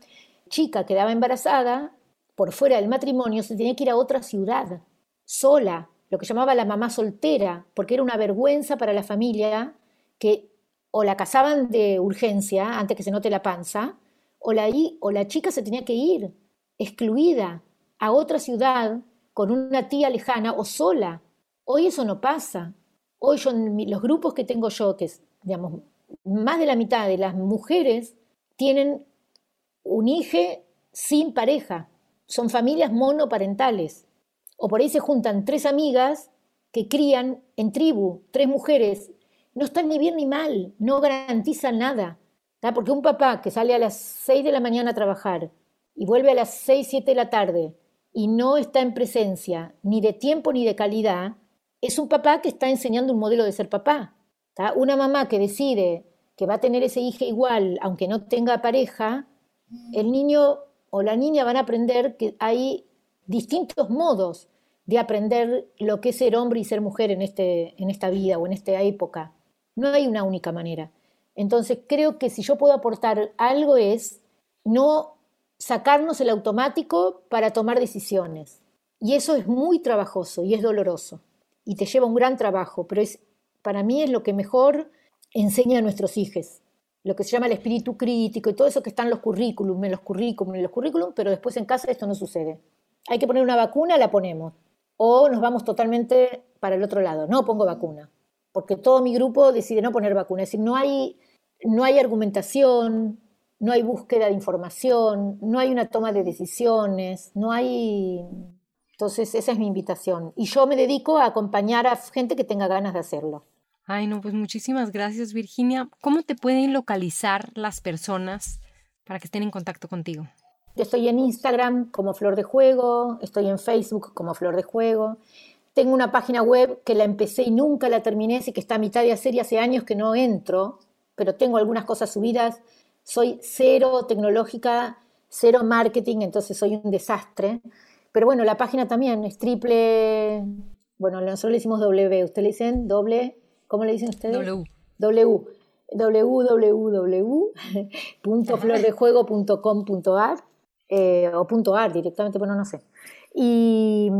chica quedaba embarazada, por fuera del matrimonio, se tenía que ir a otra ciudad, sola, lo que llamaba la mamá soltera, porque era una vergüenza para la familia que o la casaban de urgencia antes que se note la panza, o la, o la chica se tenía que ir, excluida, a otra ciudad, con una tía lejana o sola. Hoy eso no pasa. Hoy yo, los grupos que tengo yo, que es, digamos, más de la mitad de las mujeres tienen un hijo sin pareja. Son familias monoparentales. O por ahí se juntan tres amigas que crían en tribu, tres mujeres. No están ni bien ni mal, no garantizan nada. Porque un papá que sale a las seis de la mañana a trabajar y vuelve a las seis, siete de la tarde y no está en presencia ni de tiempo ni de calidad, es un papá que está enseñando un modelo de ser papá. Una mamá que decide que va a tener ese hijo igual, aunque no tenga pareja, el niño o la niña van a aprender que hay distintos modos de aprender lo que es ser hombre y ser mujer en, este, en esta vida o en esta época. No hay una única manera. Entonces creo que si yo puedo aportar algo es no sacarnos el automático para tomar decisiones. Y eso es muy trabajoso y es doloroso. Y te lleva un gran trabajo, pero es, para mí es lo que mejor enseña a nuestros hijos, lo que se llama el espíritu crítico y todo eso que está en los currículum, en los currículum, en los currículum, pero después en casa esto no sucede. Hay que poner una vacuna, la ponemos. O nos vamos totalmente para el otro lado, no pongo vacuna, porque todo mi grupo decide no poner vacuna. Es decir, no hay, no hay argumentación, no hay búsqueda de información, no hay una toma de decisiones, no hay... Entonces, esa es mi invitación. Y yo me dedico a acompañar a gente que tenga ganas de hacerlo. Ay, no, pues muchísimas gracias, Virginia. ¿Cómo te pueden localizar las personas para que estén en contacto contigo? Yo estoy en Instagram como Flor de Juego, estoy en Facebook como Flor de Juego. Tengo una página web que la empecé y nunca la terminé, así que está a mitad de hacer y hace años que no entro, pero tengo algunas cosas subidas. Soy cero tecnológica, cero marketing, entonces soy un desastre. Pero bueno, la página también es triple, bueno, nosotros le decimos W, ustedes le dicen doble ¿Cómo le dicen ustedes? W. W www.flordejuego.com.ar eh, o punto .ar directamente, bueno, no sé. Y,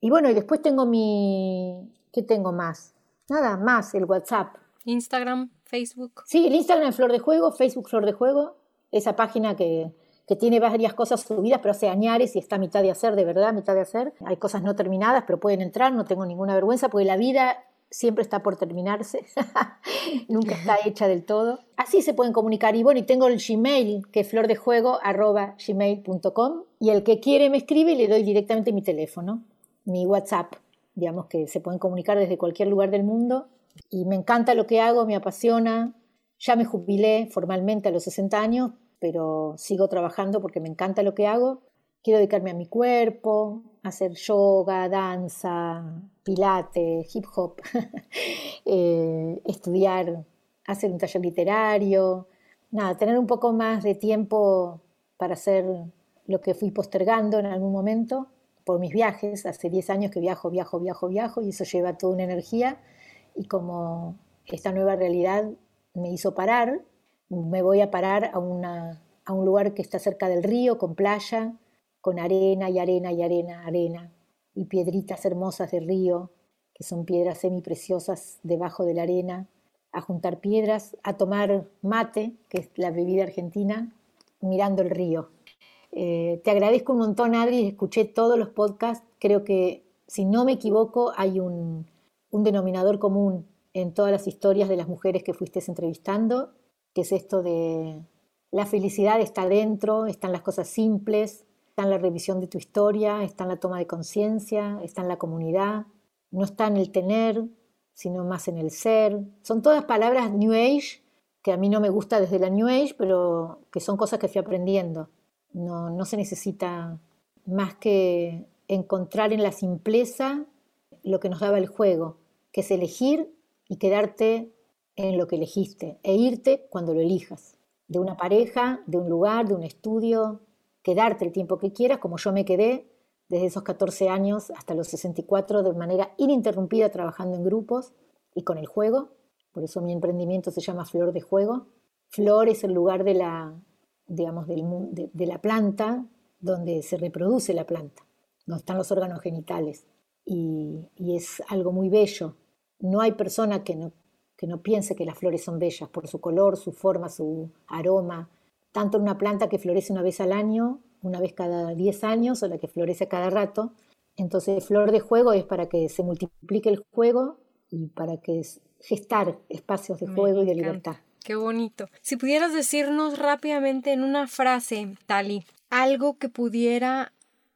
y, bueno, y después tengo mi... ¿Qué tengo más? Nada, más el WhatsApp. Instagram, Facebook. Sí, el Instagram es Flor de Juego, Facebook Flor de Juego, esa página que, que tiene varias cosas subidas, pero hace añares y está a mitad de hacer, de verdad, mitad de hacer. Hay cosas no terminadas, pero pueden entrar, no tengo ninguna vergüenza, porque la vida siempre está por terminarse, nunca está hecha del todo. Así se pueden comunicar. Y bueno, y tengo el Gmail, que es flordejuego.gmail.com, y el que quiere me escribe y le doy directamente mi teléfono, mi WhatsApp, digamos que se pueden comunicar desde cualquier lugar del mundo. Y me encanta lo que hago, me apasiona. Ya me jubilé formalmente a los 60 años, pero sigo trabajando porque me encanta lo que hago. Quiero dedicarme a mi cuerpo, hacer yoga, danza, pilates, hip hop, eh, estudiar, hacer un taller literario, nada, tener un poco más de tiempo para hacer lo que fui postergando en algún momento por mis viajes. Hace 10 años que viajo, viajo, viajo, viajo y eso lleva toda una energía y como esta nueva realidad me hizo parar, me voy a parar a, una, a un lugar que está cerca del río, con playa, con arena y arena y arena, arena, y piedritas hermosas de río, que son piedras semipreciosas debajo de la arena, a juntar piedras, a tomar mate, que es la bebida argentina, mirando el río. Eh, te agradezco un montón, Adri, escuché todos los podcasts, creo que, si no me equivoco, hay un, un denominador común en todas las historias de las mujeres que fuiste entrevistando, que es esto de la felicidad está dentro, están las cosas simples, está en la revisión de tu historia, está en la toma de conciencia, está en la comunidad, no está en el tener, sino más en el ser. Son todas palabras New Age que a mí no me gusta desde la New Age, pero que son cosas que fui aprendiendo. No, no se necesita más que encontrar en la simpleza lo que nos daba el juego, que es elegir y quedarte en lo que elegiste e irte cuando lo elijas, de una pareja, de un lugar, de un estudio, quedarte el tiempo que quieras, como yo me quedé desde esos 14 años hasta los 64 de manera ininterrumpida trabajando en grupos y con el juego. Por eso mi emprendimiento se llama Flor de Juego. Flor es el lugar de la, digamos, de, la planta donde se reproduce la planta, donde están los órganos genitales. Y, y es algo muy bello. No hay persona que no, que no piense que las flores son bellas por su color, su forma, su aroma, tanto en una planta que florece una vez al año, una vez cada 10 años o la que florece cada rato, Entonces, flor de juego es para que se multiplique el juego y para que gestar espacios de juego y de libertad. Qué bonito. Si pudieras decirnos rápidamente en una frase, Tali, algo que pudiera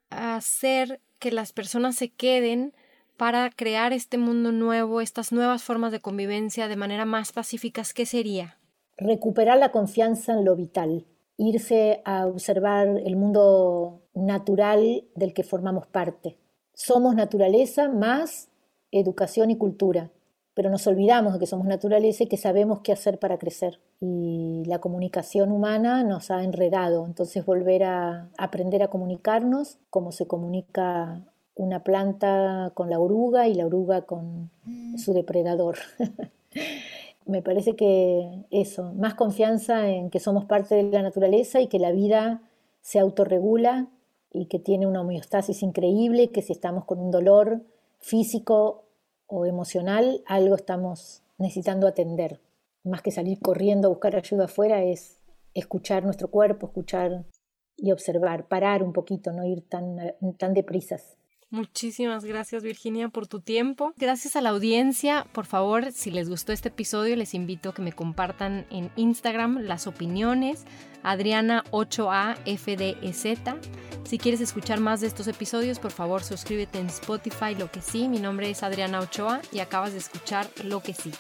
hacer que las personas se queden para crear este mundo nuevo, estas nuevas formas de convivencia de manera más pacíficas, ¿qué sería? Recuperar la confianza en lo vital, irse a observar el mundo natural del que formamos parte. Somos naturaleza más educación y cultura, pero nos olvidamos de que somos naturaleza y que sabemos qué hacer para crecer. Y la comunicación humana nos ha enredado, entonces volver a aprender a comunicarnos como se comunica una planta con la oruga y la oruga con mm. su depredador. Me parece que eso, más confianza en que somos parte de la naturaleza y que la vida se autorregula y que tiene una homeostasis increíble, que si estamos con un dolor físico o emocional, algo estamos necesitando atender. Más que salir corriendo a buscar ayuda afuera, es escuchar nuestro cuerpo, escuchar y observar, parar un poquito, no ir tan, tan deprisas. Muchísimas gracias Virginia por tu tiempo. Gracias a la audiencia. Por favor, si les gustó este episodio, les invito a que me compartan en Instagram las opiniones. Adriana 8A FDEZ. Si quieres escuchar más de estos episodios, por favor suscríbete en Spotify, lo que sí. Mi nombre es Adriana 8A y acabas de escuchar lo que sí.